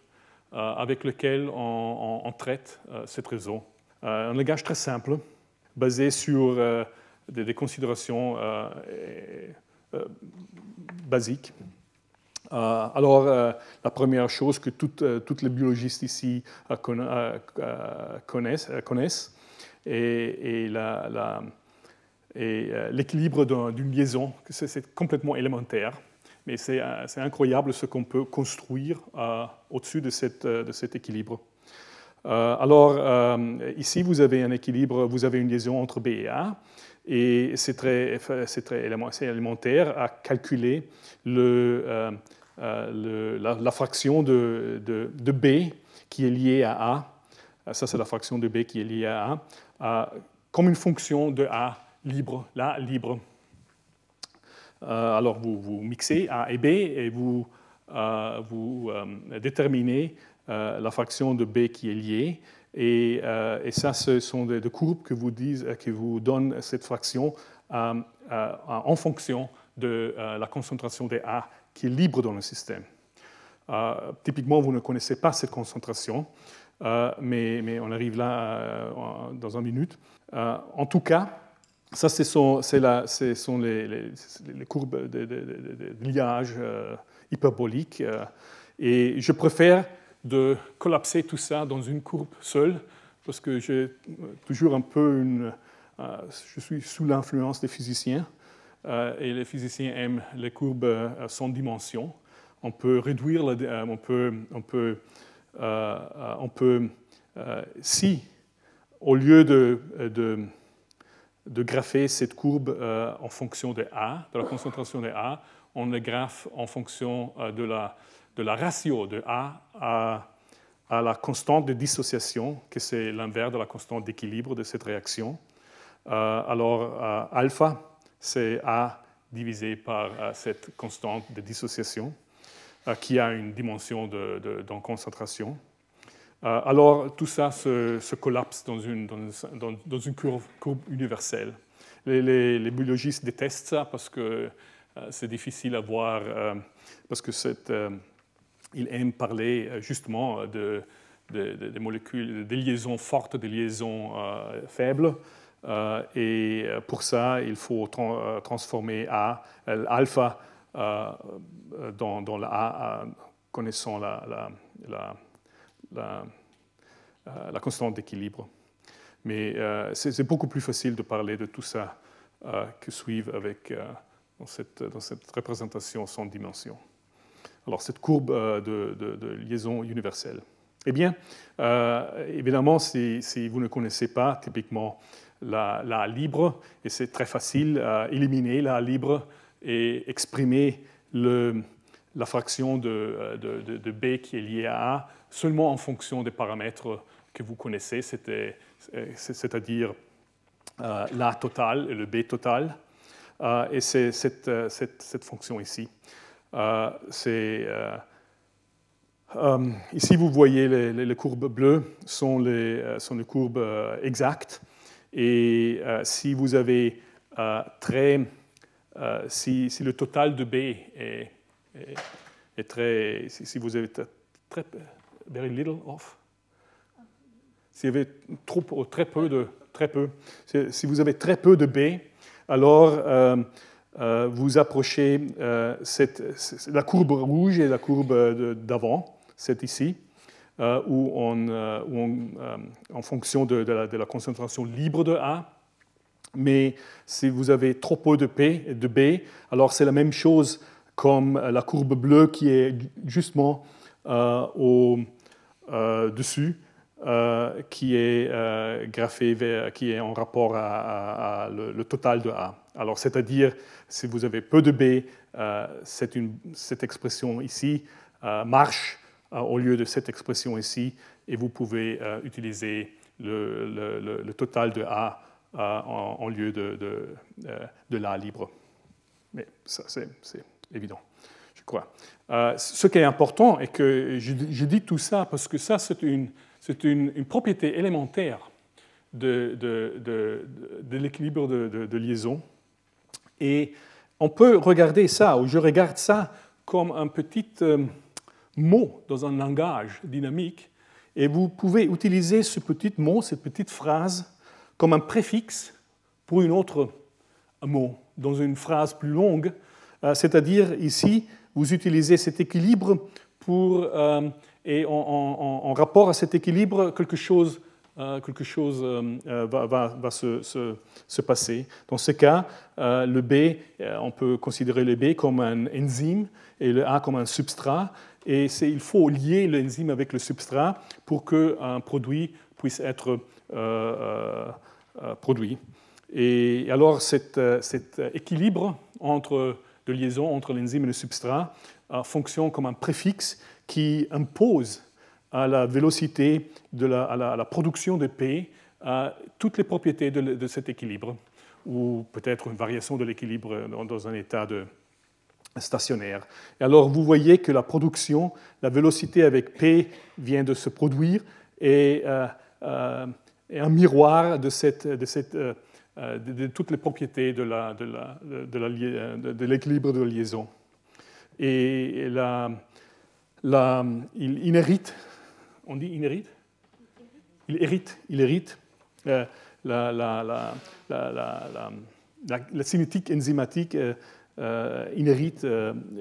avec lequel on, traite cette réseau. un langage très simple, basé sur des, considérations basiques. alors, la première chose que toutes, les biologistes ici connaissent, connaissent et, l'équilibre d'une liaison, c'est complètement élémentaire. Mais c'est incroyable ce qu'on peut construire au-dessus de, de, cet équilibre. alors, ici, vous avez un équilibre, vous avez une liaison entre B et A, et c'est très, très élémentaire à calculer le, la, fraction de, B qui est liée à A. Ça, c'est la fraction de B qui est liée à A comme une fonction de A libre, là libre. Euh, alors vous, mixez A et B et vous, euh, euh, déterminez la fraction de B qui est liée. Et, ça, ce sont des, courbes que vous, disent, qui vous donnent cette fraction en fonction de la concentration de A qui est libre dans le système. typiquement, vous ne connaissez pas cette concentration. Mais, on arrive là dans une minute. En tout cas, ça, ce sont, les, courbes de, liage hyperbolique. et je préfère de collapser tout ça dans une courbe seule, parce que j'ai toujours un peu une... je suis sous l'influence des physiciens, et les physiciens aiment les courbes sans dimension. On peut réduire, on peut, on peut euh, euh, on peut, euh, si au lieu de, de, grapher cette courbe en fonction de A, de la concentration de A, on le graphe en fonction de la, de la ratio de A à, à la constante de dissociation, que c'est l'inverse de la constante d'équilibre de cette réaction. alors, alpha, c'est A divisé par cette constante de dissociation. Euh, qui a une dimension de, concentration. Euh, alors tout ça se, collapse dans une, dans, dans une courbe, universelle. Les, biologistes détestent ça parce que euh, c'est difficile à voir, parce que cette, ils aiment parler justement de, des molécules, des liaisons fortes, des liaisons faibles. et pour ça, il faut transformer A, alpha euh, dans, la connaissant la, euh, la constante d'équilibre. Mais euh, c'est beaucoup plus facile de parler de tout ça que suivre avec, dans, cette, représentation sans dimension. Alors, cette courbe de, liaison universelle. Eh bien, évidemment, si, vous ne connaissez pas typiquement la, libre, et c'est très facile à éliminer la libre et exprimer la fraction de, de, B qui est liée à A seulement en fonction des paramètres que vous connaissez, c'est-à-dire euh, l'A total et le B total. Euh, et c'est cette, euh, fonction ici. ici, vous voyez les, courbes bleues sont les, sont les courbes exactes. Et si vous avez très si, le total de B est, très. Si, vous avez très. Very little off. Si vous avez trop, très peu de. Très peu. Si vous avez très peu de B, alors euh, euh, vous approchez cette, la courbe rouge et la courbe d'avant, c'est ici, où, en fonction de, la, concentration libre de A, mais si vous avez trop peu de B, alors c'est la même chose comme la courbe bleue qui est justement euh, euh, euh, qui est graphée, qui est en rapport à, le, total de A. Alors, c'est-à-dire, si vous avez peu de B, cette expression ici marche au lieu de cette expression ici, et vous pouvez utiliser le, total de A en, lieu de, de, euh, de, la libre. Mais ça, c'est évident, Euh, ce qui est important est que je, dis tout ça parce que ça, c'est une, une, une, propriété élémentaire de, de l'équilibre de, liaison. Et on peut regarder ça, ou je regarde ça comme un petit mot dans un langage dynamique et vous pouvez utiliser ce petit mot, cette petite phrase, comme un préfixe pour une autre mot dans une phrase plus longue. Euh, c'est-à-dire ici, vous utilisez cet équilibre pour, euh, et en, rapport à cet équilibre, quelque chose, euh, quelque chose va, va, se, se, se, passer. Dans ce cas, le B, on peut considérer le B comme un enzyme et le A comme un substrat. Et il faut lier l'enzyme avec le substrat pour qu'un produit puisse être produit. Et alors cet, cet équilibre entre de liaison entre l'enzyme et le substrat fonctionne comme un préfixe qui impose à la vélocité de la, production de P toutes les propriétés de, cet équilibre, ou peut-être une variation de l'équilibre dans, un état de stationnaire. Et alors vous voyez que la production, la vélocité avec P vient de se produire et, euh, euh, un miroir de cette, de cette euh, euh, de, toutes les propriétés de, l'équilibre de, la liaison. Et il inhérite, on dit inhérite? Il hérite, il hérite euh, la, cinétique enzymatique euh, inhérite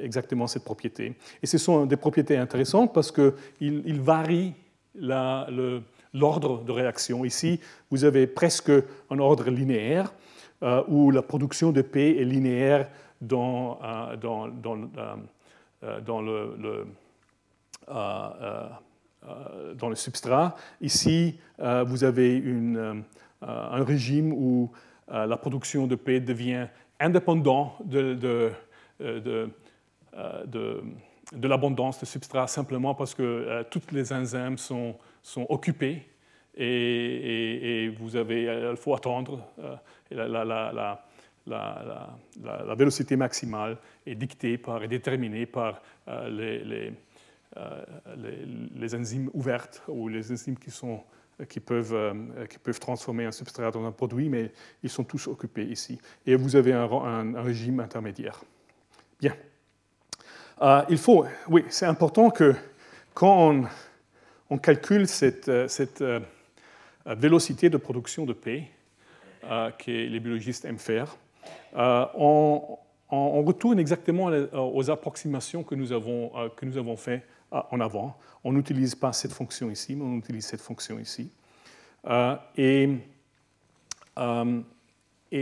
exactement cette propriété. Et ce sont des propriétés intéressantes parce qu'ils il varient le, l'ordre de réaction. Ici, vous avez presque un ordre linéaire euh, où la production de P est linéaire dans, euh, euh, le, dans le substrat. Ici, vous avez une, un régime où la production de P devient indépendante de, de l'abondance de substrat simplement parce que toutes les enzymes sont sont occupés et, vous avez, il faut attendre. Euh, la, la, la, vélocité maximale est dictée par, et déterminée par euh, les, euh, les, les, enzymes ouvertes ou les enzymes qui, sont, qui, peuvent, qui peuvent transformer un substrat dans un produit, mais ils sont tous occupés ici. Et vous avez un, un, régime intermédiaire. Bien. Il faut, oui, c'est important que quand on calcule cette, euh, euh, vélocité de production de P, euh, que les biologistes aiment faire. On, retourne exactement aux approximations que nous avons, que nous avons fait en avant. On n'utilise pas cette fonction ici, mais on utilise cette fonction ici. et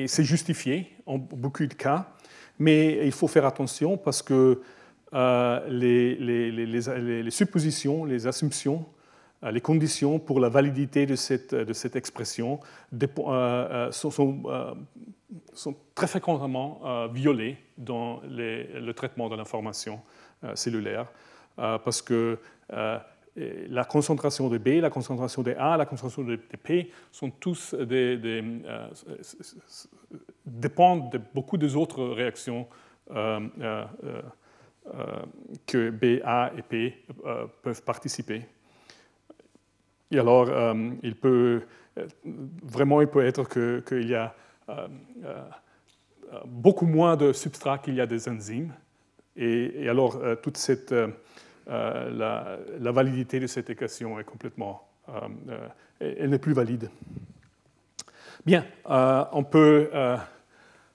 c'est justifié en beaucoup de cas, mais il faut faire attention parce que les, les, suppositions, les assumptions euh, les conditions pour la validité de cette, expression euh, euh, sont, très fréquemment violées dans le traitement de l'information cellulaire, parce que la concentration de B, la concentration de A, la concentration de P sont tous dépendent de beaucoup des autres réactions que B, A et P peuvent participer. Et alors, euh, il peut, euh, vraiment, il peut être qu'il y a euh, beaucoup moins de substrats qu'il y a des enzymes. Et, alors, toute cette, la, validité de cette équation est complètement, elle n'est plus valide. Bien, on, peut,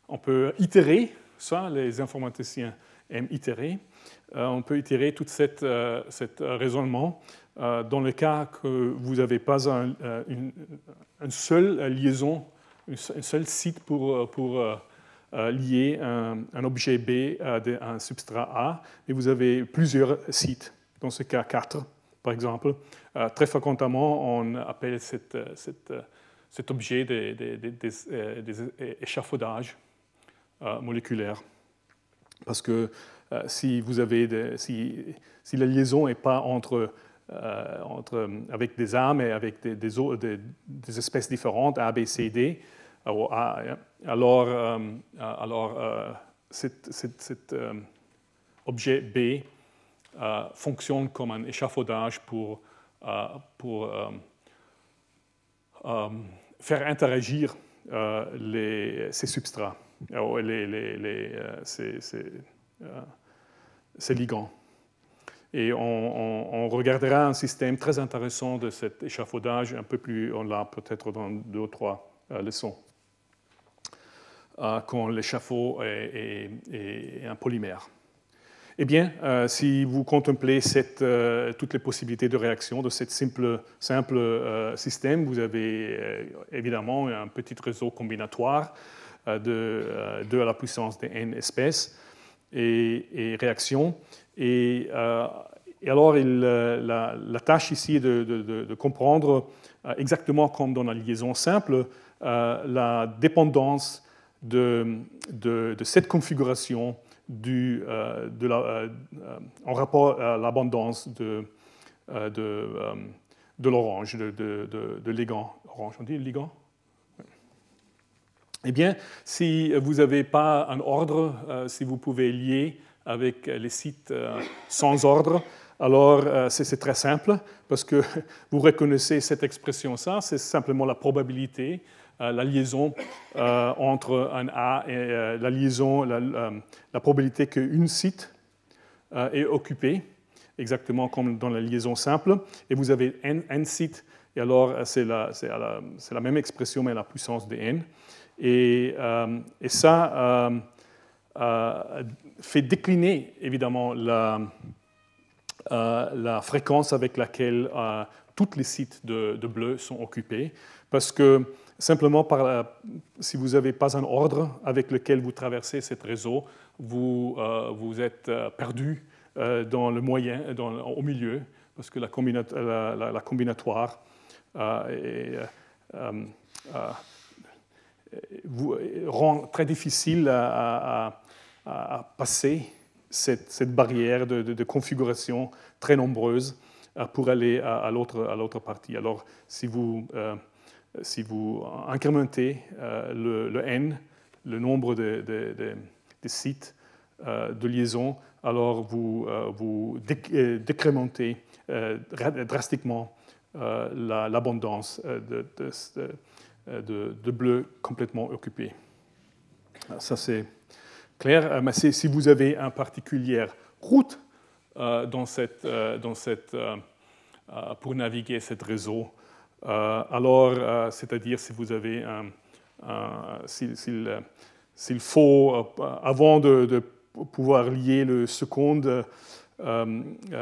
on peut itérer ça, les informaticiens itérer. on peut itérer tout cet raisonnement euh, dans le cas que vous n'avez pas un, euh, une, seule liaison, un seul site pour, euh, lier un, objet B à un substrat A, et vous avez plusieurs sites, dans ce cas 4 par exemple. très fréquemment, on appelle cet objet des, échafaudages moléculaires. Parce que si, vous avez si, si la liaison n'est pas entre euh, entre, avec des armes et avec des, des, espèces différentes, A, B, C, D. Alors, euh, alors euh, cet, objet B fonctionne comme un échafaudage pour, pour faire interagir les, ces substrats. Les, les, ces, ces ligands. Et on, regardera un système très intéressant de cet échafaudage un peu plus, on l'a peut-être dans deux ou trois leçons, quand l'échafaud est, un polymère. Eh bien, euh, si vous contemplez euh, toutes les possibilités de réaction de ce simple, euh, système, vous avez évidemment un petit réseau combinatoire de 2 à la puissance de n espèces et, réactions. Et, alors, la, tâche ici est de, comprendre exactement comme dans la liaison simple, la dépendance de, cette configuration euh, euh, en rapport à l'abondance de, euh, de, l'orange, de, ligand. Orange, on dit ligand? Eh bien, si vous n'avez pas un ordre, si vous pouvez lier avec les sites sans ordre, alors c'est très simple parce que vous reconnaissez cette expression, ça, c'est simplement la probabilité euh, la liaison euh, entre un A et euh, la liaison, la, probabilité qu'une site est occupé, exactement comme dans la liaison simple, et vous avez n, sites, et alors c'est la, la, même expression, mais à la puissance de n. Et, et ça fait décliner évidemment la, fréquence avec laquelle tous les sites de, de bleu sont occupés, parce que Simplement, si vous n'avez pas un ordre avec lequel vous traversez ce réseau, vous, euh, vous êtes euh, perdu euh, dans le moyen, dans, au milieu, parce que la, combinatoire vous rend très difficile à, passer cette, barrière de, configuration très nombreuse pour aller à, l'autre partie. Alors, si vous si vous incrémentez euh, le, n, le nombre de, sites euh, de liaison, alors euh, vous décrémentez drastiquement l'abondance de, de, bleu complètement occupé. Ça, c'est clair. Mais si vous avez un particulière route dans cette, dans cette, pour naviguer ce réseau, euh, alors, euh, c'est-à-dire si vous avez un, s'il faut, euh, avant de, pouvoir lier le second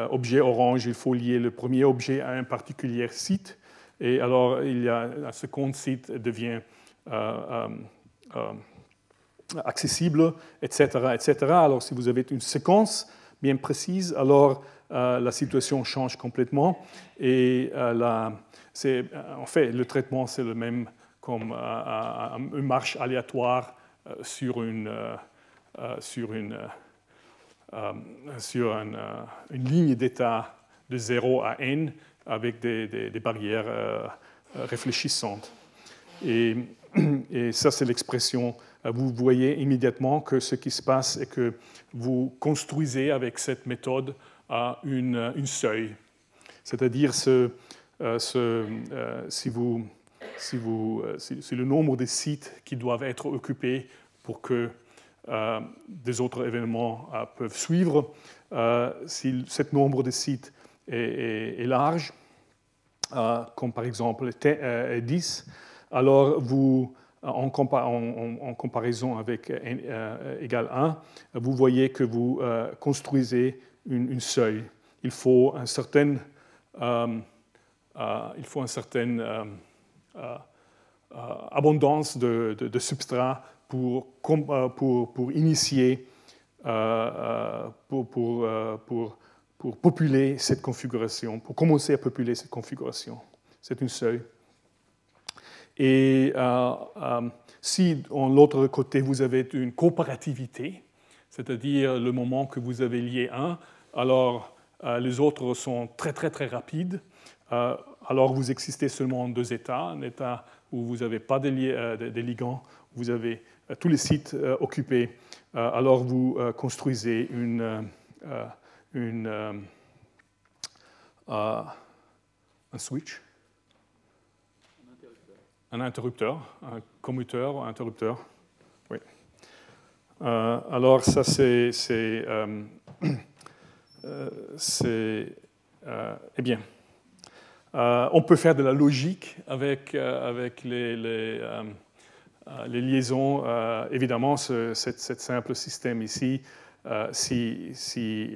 objet orange, il faut lier le premier objet à un particulier site. Et alors, il y a, un second site devient accessible, etc., etc. Alors, si vous avez une séquence bien précise, alors la situation change complètement et la, en fait, le traitement, c'est le même comme une marche aléatoire euh, sur une, euh, euh, sur une, sur une, ligne d'état de 0 à n avec des, barrières réfléchissantes. Et, ça, c'est l'expression. Vous voyez immédiatement que ce qui se passe est que vous construisez avec cette méthode une, une seuil, c'est-à-dire ce, euh, euh, si, euh, le nombre de sites qui doivent être occupés pour que des autres événements peuvent suivre, si ce nombre de sites est, large, comme par exemple 10, alors vous, en, comparaison avec n égale 1, vous voyez que vous construisez une, seuil. Il faut un certain euh, il faut une certaine euh, euh, abondance de, de, substrat pour, pour, pour initier, pour, pour, pour populer cette configuration, pour commencer à populer cette configuration. C'est une seuil. Et si, de l'autre côté, vous avez une coopérativité, c'est-à-dire le moment que vous avez lié un, alors les autres sont très très très rapides euh, alors vous existez seulement en deux états, un état où vous n'avez pas des, euh, ligands, vous avez euh, tous les sites occupés, alors vous construisez une, une un switch, un interrupteur, un commuteur, un interrupteur. Oui. alors ça c'est c'est. eh bien, on peut faire de la logique avec, avec les, les, les liaisons. évidemment, ce cette, simple système ici, si, si,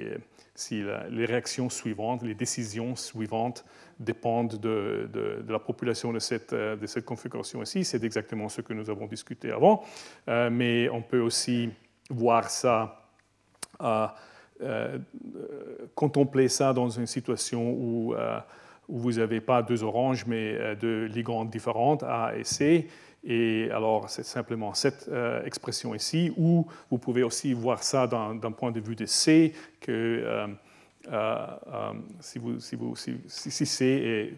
si les réactions suivantes, les décisions suivantes dépendent de, la population de cette, euh, de cette configuration ici. C'est exactement ce que nous avons discuté avant. Euh, mais on peut aussi voir ça, euh, contempler ça dans une situation où, où vous n'avez pas deux oranges, mais deux ligands différentes, A et C. Et alors, c'est simplement cette expression ici, où vous pouvez aussi voir ça d'un point de vue de C, que euh, euh, si, vous, c'est euh,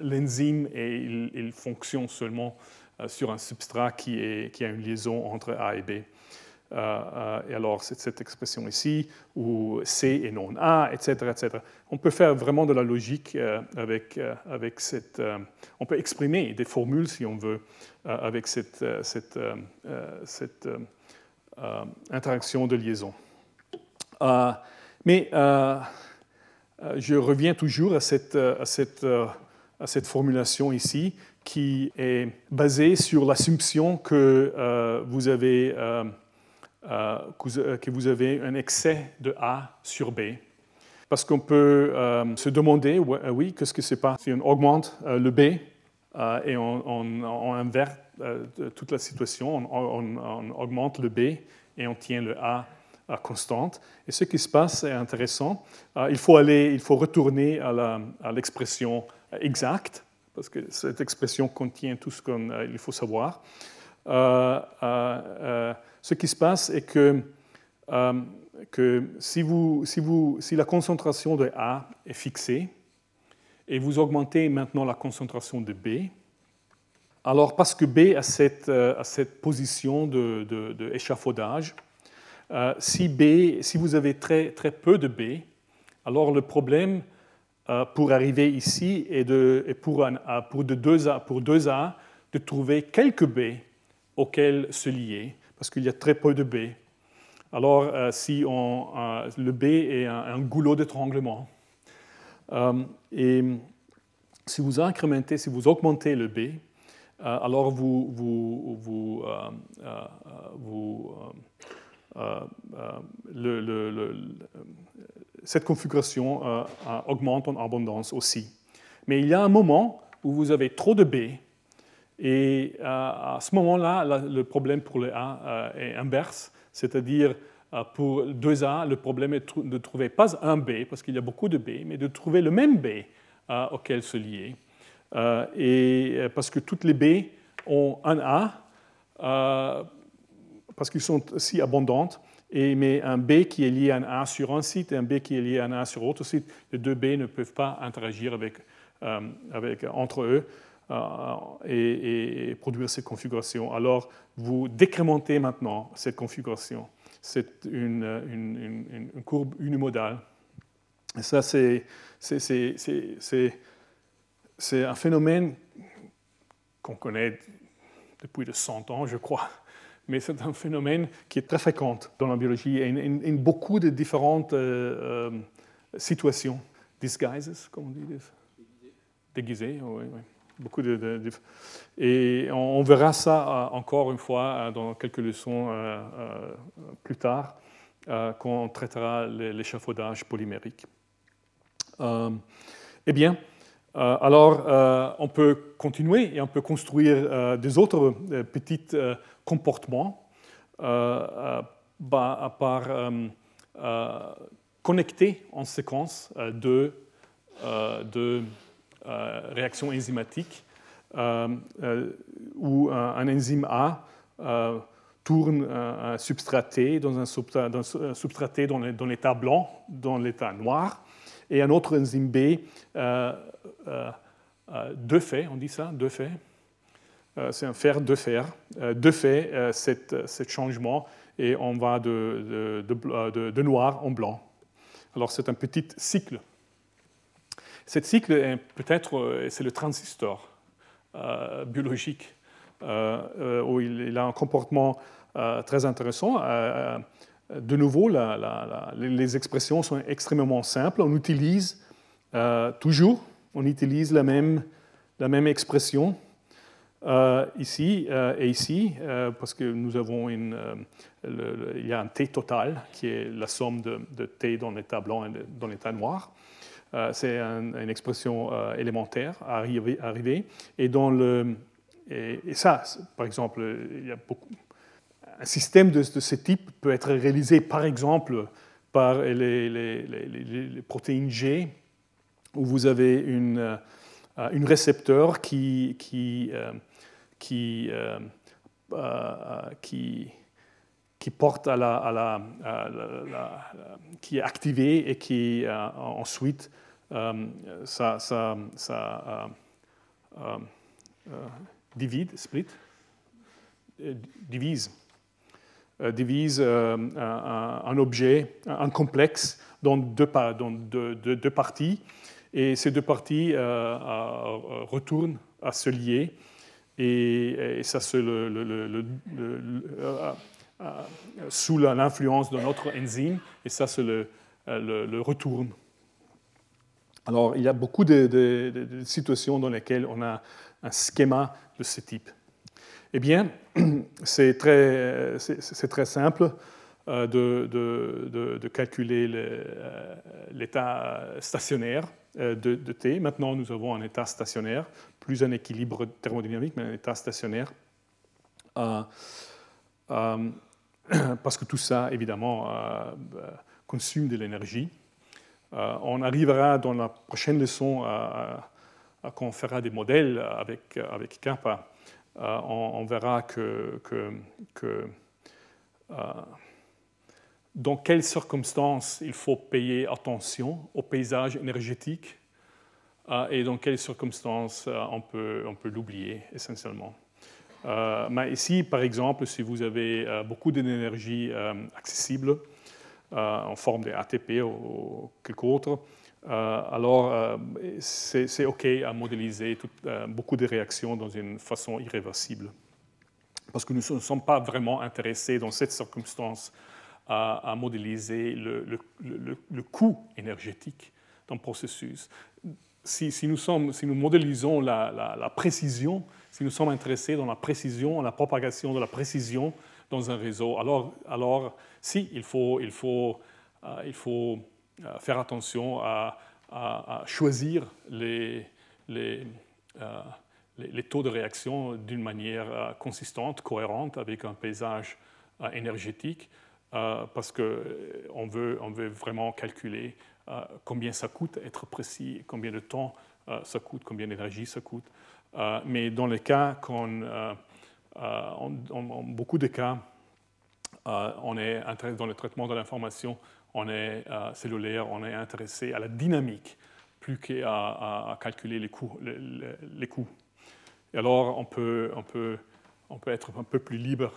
l'enzyme et il, fonctionne seulement sur un substrat est, qui, a une liaison entre A et B. et alors, cette expression ici, où C est non A, etc., etc. On peut faire vraiment de la logique avec, avec cette... on peut exprimer des formules, si on veut, avec cette, cette, cette interaction de liaison. Mais euh, euh, je reviens toujours à cette, à, cette, à cette, formulation ici qui est basée sur l'assumption que, vous avez, que vous avez un excès de A sur B. Parce qu'on peut se demander, oui, qu'est-ce que c'est pas si on augmente le B et on, on, inverse toute la situation, on, augmente le B et on tient le A constante. Et ce qui se passe est intéressant. Euh, il faut, aller, il faut retourner à l'expression exacte, parce que cette expression contient tout ce qu'il euh, faut savoir. Euh, ce qui se passe est que, que si, la concentration de A est fixée, et vous augmentez maintenant la concentration de B, alors parce que B a cette, cette position d'échafaudage, de, de euh, si, B, si vous avez très, très peu de B, alors le problème euh, pour arriver ici est, pour, un, pour, de 2A, pour 2A de trouver quelques B auxquels se lier, parce qu'il y a très peu de B. Alors, euh, si on, le B est un, goulot d'étranglement, et si vous incrémentez, si vous augmentez le B, alors vous, vous, vous, euh, euh, cette configuration euh, augmente en abondance aussi. Mais il y a un moment où vous avez trop de B, et à ce moment-là, le problème pour le A est inverse, c'est-à-dire pour 2A, le problème est de trouver pas un B, parce qu'il y a beaucoup de B, mais de trouver le même B auquel se lier. Et parce que toutes les B ont un A, parce qu'ils sont si abondantes. Et, mais un B qui est lié à un A sur un site et un B qui est lié à un A sur autre site, les deux B ne peuvent pas interagir euh, avec, entre eux euh, et, produire cette configuration. Alors, vous décrémentez maintenant cette configuration. C'est une, courbe unimodale. Et ça, c'est un phénomène qu'on connaît depuis de 100 ans, je crois mais c'est un phénomène qui est très fréquent dans la biologie et in, beaucoup de différentes euh, euh, situations. Disguises, comme on dit Déguisés, oui, oui. Beaucoup de, Et on, verra ça euh, encore une fois dans quelques leçons plus tard, quand on traitera l'échafaudage polymérique. eh bien, alors, on peut continuer et on peut construire des autres petites comportement euh, euh, bah, par euh, connecter en séquence de, de réactions enzymatiques où un, enzyme A tourne un substraté dans un substraté dans l'état blanc, dans l'état noir, et un autre enzyme B, deux faits, on dit ça, deux faits, euh, c'est un fer de fer. Euh, de fait, euh, ce changement et on va de, de, noir en blanc. Alors c'est un petit cycle. Ce cycle est peut-être c'est le transistor biologique où il, a un comportement très intéressant. de nouveau, les expressions sont extrêmement simples. On utilise toujours, on utilise la même, la même expression ici et ici, parce que nous avons une, il y a un T total qui est la somme de T dans l'état blanc et dans l'état noir. Euh, c'est une expression euh, élémentaire à arriver. Et, dans le, et, ça, par exemple, il y a beaucoup, un système de, ce type peut être réalisé, par exemple, par les, protéines G, où vous avez une, euh, une récepteur qui, qui, qui, qui porte à la, à la, qui est activé et qui ensuite euh, ça, ça, ça euh, euh, divide, split, divise, divise un, objet, un complexe dans deux, dans deux, deux, parties. Et ces deux parties retournent à se lier. Et, ça, c'est le, le, sous l'influence de notre enzyme. Et ça, c'est le, le, retourne. Alors, il y a beaucoup de, situations dans lesquelles on a un schéma de ce type. Eh bien, c'est très, très, simple euh, de, de, calculer euh, l'état stationnaire euh, de, T. Maintenant, nous avons un état stationnaire, plus un équilibre thermodynamique, mais un état stationnaire. parce que tout ça, évidemment, consomme de l'énergie. Euh, on arrivera dans la prochaine leçon quand on fera des modèles avec, avec Kappa, euh, on, verra que, que, euh, dans quelles circonstances il faut payer attention au paysage énergétique et dans quelles circonstances on peut, on peut l'oublier essentiellement. Mais ici, par exemple, si vous avez beaucoup d'énergie accessible, euh, en forme de ATP ou quelque autre, euh, alors euh, c'est OK à modéliser beaucoup de réactions dans une façon irréversible. Parce que nous ne sommes pas vraiment intéressés dans cette circonstance à, modéliser le, coût énergétique d'un processus. Si, nous sommes, si, nous modélisons la, précision, si nous sommes intéressés dans la précision, la propagation de la précision dans un réseau, alors, alors si, il faut, il faut, euh, il faut euh, faire attention à, choisir les, les, euh, les, taux de réaction d'une manière consistante, cohérente, avec un paysage énergétique, parce qu'on veut, on veut vraiment calculer combien ça coûte être précis, combien de temps ça coûte, combien d'énergie ça coûte. Mais dans les cas qu'on, en beaucoup de cas, euh, on est intéressé dans le traitement de l'information, on est euh, cellulaire, on est intéressé à la dynamique plus qu'à calculer les coûts. Et alors, on peut, être un peu plus libre,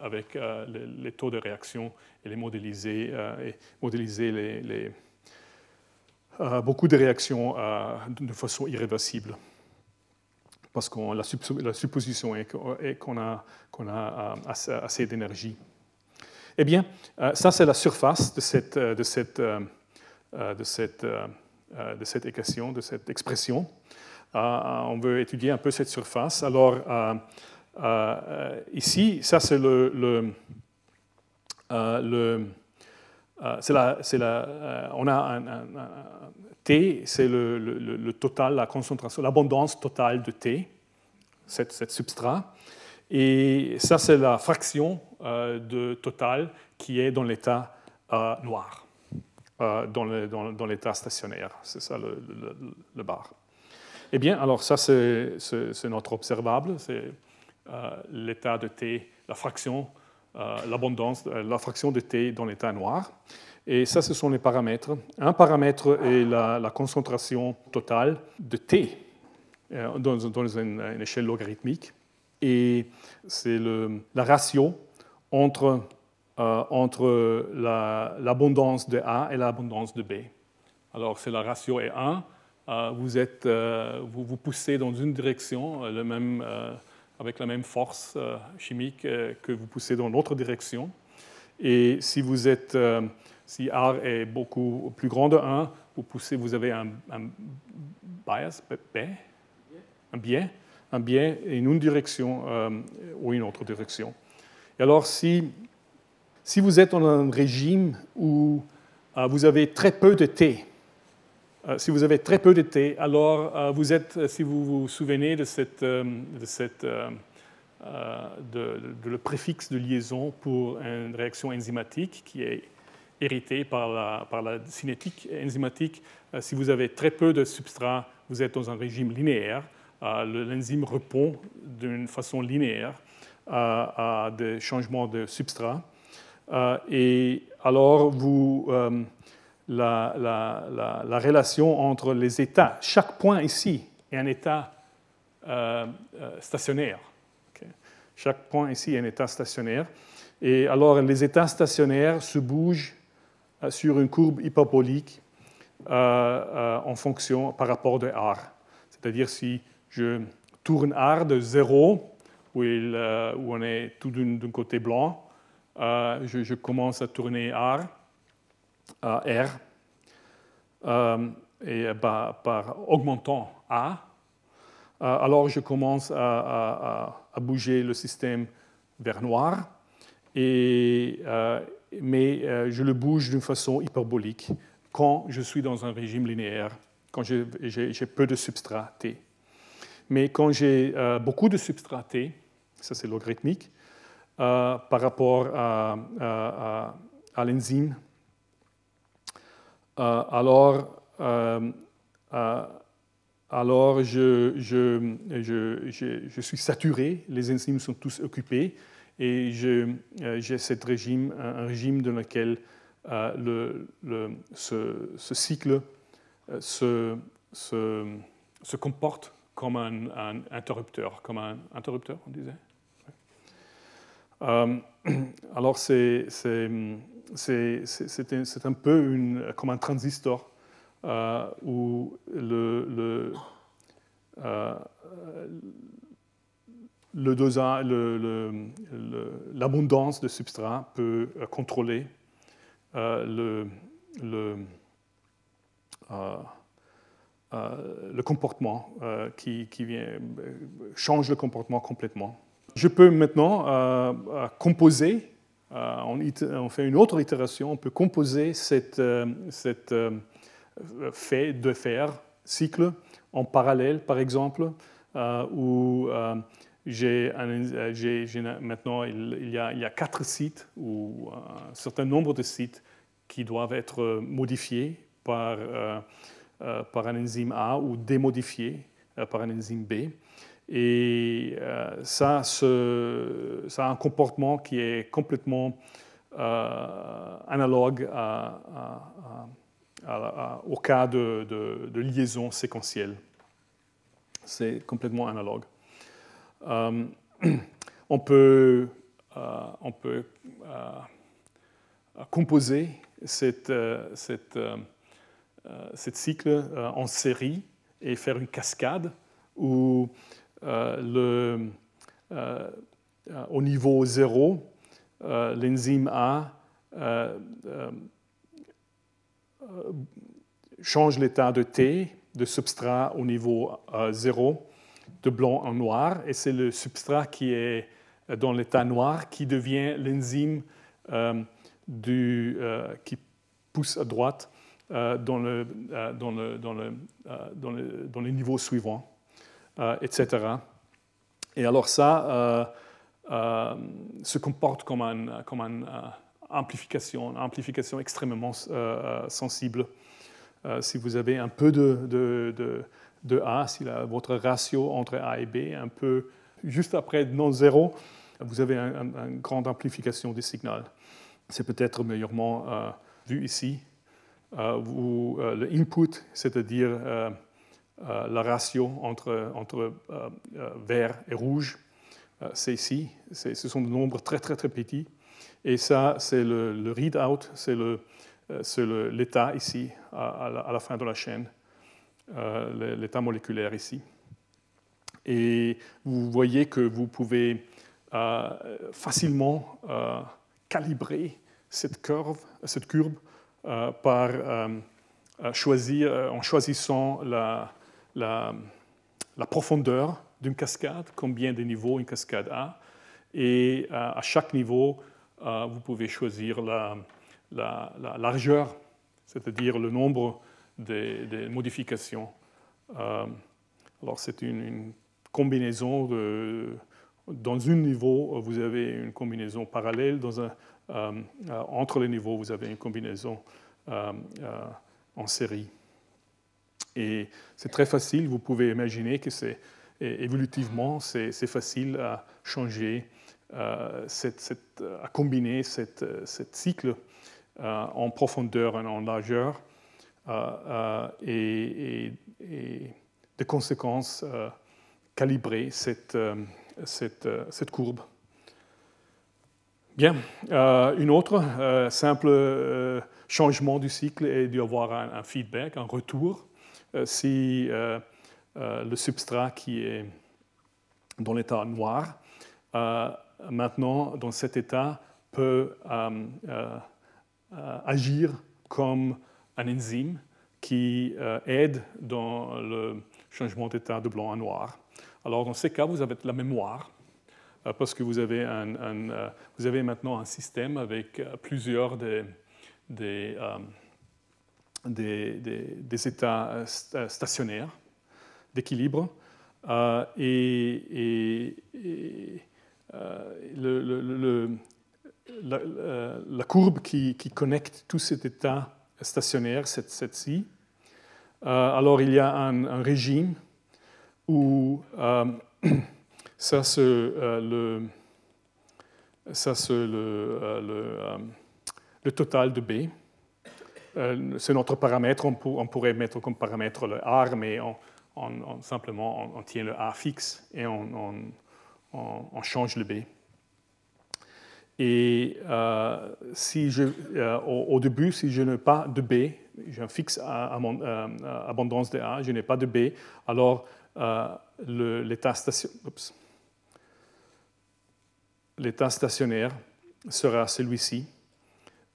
avec euh, les, taux de réaction et les modéliser, et modéliser beaucoup de réactions de façon irréversible. Parce que la, supposition est qu'on a, a assez d'énergie. Eh bien, euh, ça, c'est la surface de cette, euh, euh, équation, de cette expression. on veut étudier un peu cette surface. Alors, ici, ça, c'est le la, la, on a un, T, c'est le, le, total, la concentration, l'abondance totale de T, cette, cette substrat. Et ça, c'est la fraction euh, de total qui est dans l'état euh, noir, euh, dans l'état stationnaire. C'est ça le, bar. Eh bien, alors ça, c'est notre observable, c'est l'état de T, la fraction, l'abondance, la fraction de T dans l'état noir. Et ça, ce sont les paramètres. Un paramètre est la, concentration totale de T dans, une échelle logarithmique et c'est la ratio entre, euh, entre l'abondance de A et l'abondance de B. Alors, si la ratio est 1, euh, vous, êtes, euh, vous, vous poussez dans une direction le même, avec la même force chimique que vous poussez dans l'autre direction. Et si vous êtes, si R est beaucoup plus grand de 1, vous poussez, vous avez un, bias, un biais, un biais in une direction ou une autre direction. Et alors, si, si vous êtes dans un régime où vous avez très peu de T, euh, si vous avez très peu de T, alors euh, vous êtes, si vous vous souvenez euh, de, cette, de, le préfixe de liaison pour une réaction enzymatique qui est héritée par la, par la cinétique enzymatique, si vous avez très peu de substrat, vous êtes dans un régime linéaire. L'enzyme répond d'une façon linéaire à, des changements de substrat. et alors, vous, la, la, relation entre les états. Chaque point ici est un état euh, euh, stationnaire. Chaque point ici est un état stationnaire. Et alors, les états stationnaires se bougent euh, sur une courbe hyperbolique en fonction par rapport de R. C'est-à-dire si je tourne R de 0, où, on est tout d'un côté blanc, je, commence à tourner R R, euh, et bah, par augmentant A, euh, alors je commence à, bouger le système vers noir, et, euh, mais je le bouge d'une façon hyperbolique quand je suis dans un régime linéaire, quand j'ai peu de substrat T. Mais quand j'ai beaucoup de substrat T, ça c'est logarithmique, par rapport à, à l'enzyme alors, euh, euh, alors je, je, je, je, suis saturé, les enzymes sont tous occupés et j'ai cette régime, un régime dans lequel le, le, ce, cycle se, se, se, comporte comme un, un, interrupteur, comme un interrupteur, on disait. alors c'est c'est un peu comme un transistor euh, où le, euh, l'abondance de substrat peut contrôler euh, le, le, comportement qui, change le comportement complètement. Je peux maintenant composer euh, on, fait une autre itération, on peut composer cette, euh, euh, fait de faire cycle en parallèle, par exemple, où j'ai maintenant il, y a, quatre sites ou un certain nombre de sites qui doivent être modifiés par, par un enzyme A ou démodifiés par un enzyme B. Et euh, ça, ça, a un comportement qui est complètement euh, analogue au cas de, liaison séquentielle. C'est complètement analogue. Euh, on peut, on peut composer cette, cette, cycle en série et faire une cascade où le, euh, au niveau 0, euh, l'enzyme A change l'état de T, de substrat au niveau 0, de blanc en noir, et c'est le substrat qui est dans l'état noir qui devient l'enzyme qui pousse à droite dans, le, dans, le, dans, le, dans, le, dans le niveau suivant. Euh, etc. Et alors ça euh, euh, se comporte comme une comme un, amplification, amplification extrêmement sensible. si vous avez un peu de, de, de, A, si votre ratio entre A et B un peu juste après non zéro, vous avez une grande amplification du signal. C'est peut-être meilleurement vu ici. vous, le input, c'est-à-dire euh, la ratio entre, entre euh, euh, vert et rouge, c'est ici. Ce sont des nombres très, très, très petits. Et ça, c'est le, readout, c'est l'état ici, à, la, fin de la chaîne, l'état moléculaire ici. Et vous voyez que vous pouvez facilement calibrer cette, curve, cette courbe par, choisir, en choisissant la, la, profondeur d'une cascade, combien de niveaux une cascade a, et à chaque niveau, vous pouvez choisir la, la, largeur, c'est-à-dire le nombre des, modifications. Euh, alors c'est une, combinaison dans un niveau, vous avez une combinaison parallèle, dans un, euh, entre les niveaux, vous avez une combinaison euh, en série. Et c'est très facile, vous pouvez imaginer que c'est évolutivement, c'est facile à changer, cette, à combiner cette, cycle euh, en profondeur et en largeur, euh, euh, et, de conséquences calibrer cette, cette, cette, courbe. Bien, une autre simple changement du cycle est d'avoir un, un, feedback, un retour. Si le substrat qui est dans l'état noir, maintenant, dans cet état, peut euh, agir comme un enzyme qui euh, aide dans le changement d'état de blanc à noir. Alors dans ces cas, vous avez la mémoire, euh, parce que vous avez, maintenant un système avec plusieurs des, des, états stationnaires d'équilibre. et, la, courbe qui, connecte tout cet état stationnaire, cette, ci euh, alors il y a un, régime où euh, ça euh, le, ça, le, le, total de B. c'est notre paramètre, on, pourrait mettre comme paramètre le R, mais on, simplement on, tient le A fixe et on, change le B. Et euh, si je, euh, au, début, si je n'ai pas de B, j'ai un fixe à, mon, euh, abondance de A, je n'ai pas de B, alors l'état stationnaire sera celui-ci.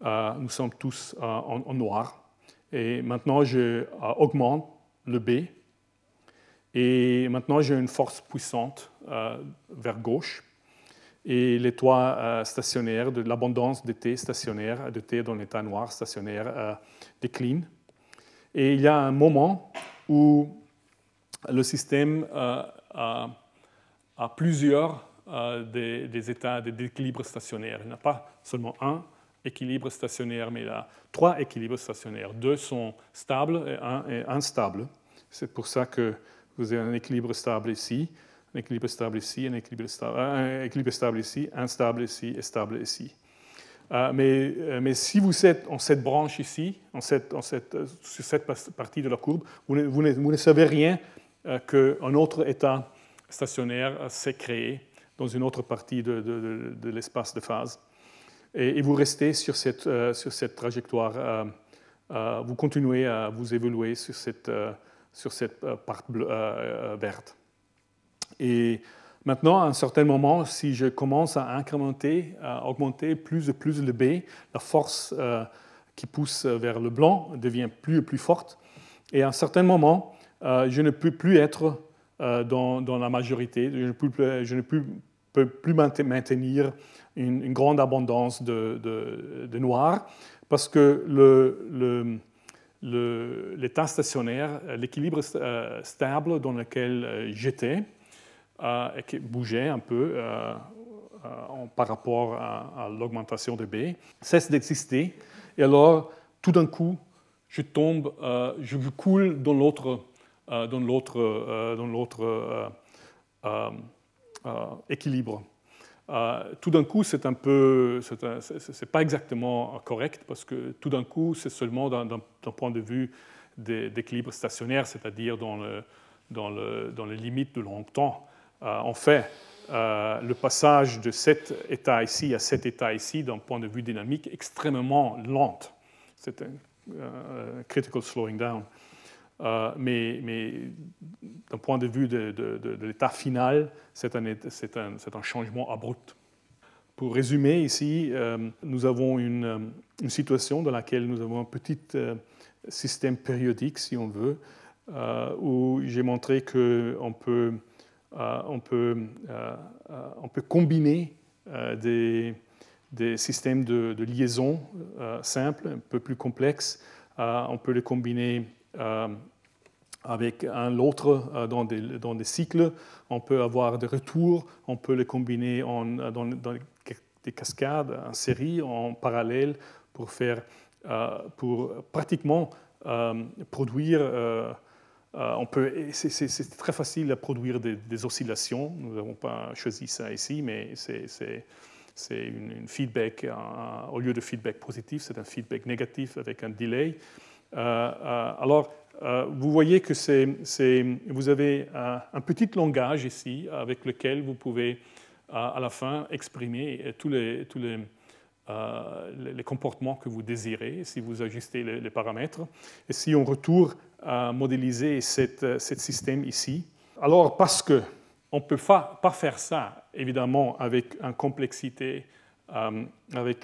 Nous sommes tous en, en, noir. Et maintenant, je augmente le B. Et maintenant, j'ai une force puissante vers gauche et les toits euh, stationnaires, de l'abondance de T stationnaire, de T dans l'état noir stationnaire, euh, décline. Et il y a un moment où le système euh, a, plusieurs des, états d'équilibre stationnaire. Il n'y a pas seulement un équilibre stationnaire, mais il a trois équilibres stationnaires. Deux sont stables et un est instable. C'est pour ça que vous avez un équilibre stable ici un équilibre stable ici, un équilibre stable, un équilibre stable ici, instable ici et stable ici. Euh, mais, euh, mais, si vous êtes en cette branche ici, en cette, en cette, euh, sur cette partie de la courbe, vous ne, savez rien qu'un autre état stationnaire s'est créé dans une autre partie de, de, l'espace de phase. Et, vous restez sur cette, sur cette trajectoire, vous continuez à vous évoluer sur cette, sur cette part verte. Et maintenant, à un certain moment, si je commence à incrémenter, à augmenter plus et plus le B, la force euh, qui pousse vers le blanc devient plus et plus forte. Et à un certain moment, euh, je ne peux plus être euh, dans, dans, la majorité, je ne peux, je ne peux, peux plus maintenir une, grande abondance de, de, de, noir parce que l'état stationnaire, l'équilibre stable dans lequel j'étais, euh, et qui bougeait un peu euh, euh, par rapport à, l'augmentation de B, cesse d'exister. Et alors, tout d'un coup, je tombe, je coule dans l'autre équilibre. Tout d'un coup, c'est un peu, c'est pas exactement correct parce que tout d'un coup, c'est seulement d'un point de vue d'équilibre stationnaire, c'est-à-dire dans, le, dans, le, dans les limites de long temps. Euh, en fait, euh, le passage de cet état ici à cet état ici, d'un point de vue dynamique, extrêmement lente. C'est un euh, critical slowing down. Mais, mais d'un point de vue de, l'état final, c'est un, changement abrupt. pour résumer ici, nous avons une, une, situation dans laquelle nous avons un petit système périodique, si on veut, où j'ai montré qu'on peut, on peut, on peut combiner des, des systèmes de, liaison simples, un peu plus complexes. on peut les combiner avec un l'autre euh, dans, des, cycles. On peut avoir des retours, on peut les combiner en, dans, des cascades en série, en parallèle, pour, faire, euh, pour pratiquement euh, produire. on peut, c'est, très facile à produire des, oscillations. Nous n'avons pas choisi ça ici, mais c'est, une, feedback, au lieu de feedback positif, c'est un feedback négatif avec un delay. Alors, euh, vous voyez que vous avez un, petit langage ici avec lequel vous pouvez à la fin exprimer tous les, tous les, euh, les, comportements que vous désirez si vous ajustez les, paramètres. Et si on retourne à modéliser ce système ici, alors parce que on ne peut pas, faire ça, évidemment, euh, avec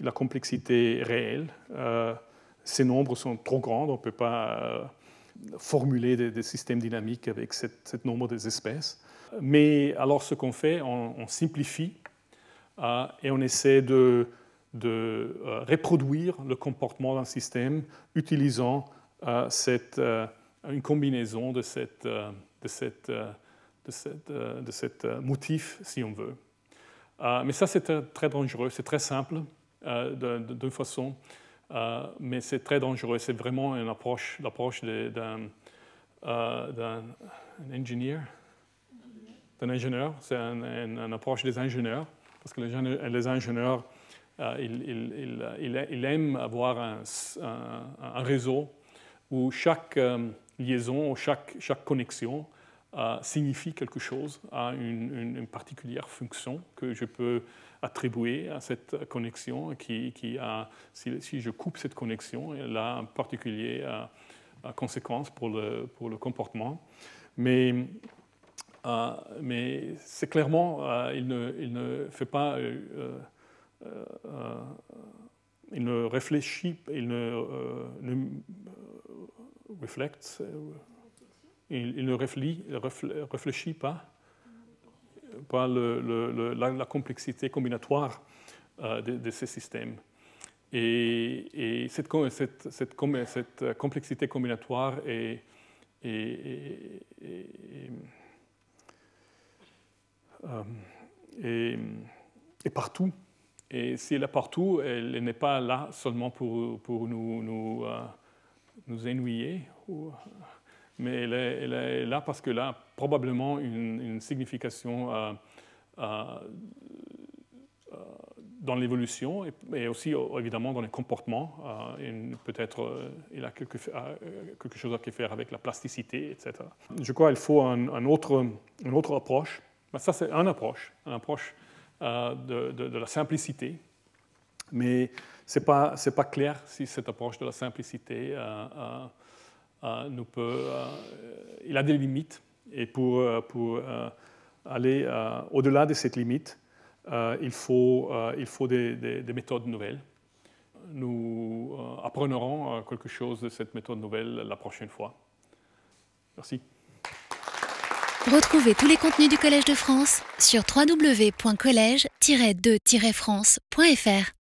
la complexité réelle. Ces nombres sont trop grands, on ne peut pas formuler des, systèmes dynamiques avec cette, nombre d'espèces. Mais alors ce qu'on fait, on, simplifie euh, et on essaie de, euh, reproduire le comportement d'un système utilisant euh, une combinaison de cette, de de cette motif, si on veut. mais ça, c'est très dangereux, c'est très simple d'une façon. Euh, mais c'est très dangereux. C'est vraiment une approche, l'approche d'un euh, ingénieur. D'un ingénieur. C'est une approche des ingénieurs. Parce que les, ingénieurs, euh, ils, aiment avoir un, un, réseau où chaque liaison, ou chaque, connexion signifie quelque chose, a une, particulière fonction que je peux attribuer à cette connexion qui, qui a, si, je coupe cette connexion, elle a en particulier à, conséquence pour le, pour le comportement. Mais, euh, mais c'est clairement, euh, il, ne, il, ne, fait pas, euh, il ne réfléchit, il ne, ne il, il, ne réfléchit, réfléchit pas le, la, complexité combinatoire euh, de, ces systèmes. Et, cette, cette, complexité combinatoire est, est, euh, partout. Et si elle est partout, elle n'est pas là seulement pour, nous, euh, ennuyer. Mais elle est, là parce que là, probablement une, signification euh, euh, euh, dans l'évolution et, aussi évidemment dans les comportements. Peut-être il a quelque, chose à faire avec la plasticité, etc. Je crois qu'il faut une autre approche. ça, c'est une approche, une approche de, la simplicité. Mais ce n'est pas, clair si cette approche de la simplicité peut, euh, il a des limites. Et pour, euh, aller au-delà de cette limite, il faut, des, méthodes nouvelles. Nous apprendrons quelque chose de cette méthode nouvelle la prochaine fois. Merci. Retrouvez tous les contenus du Collège de France sur www.colège-2-france.fr.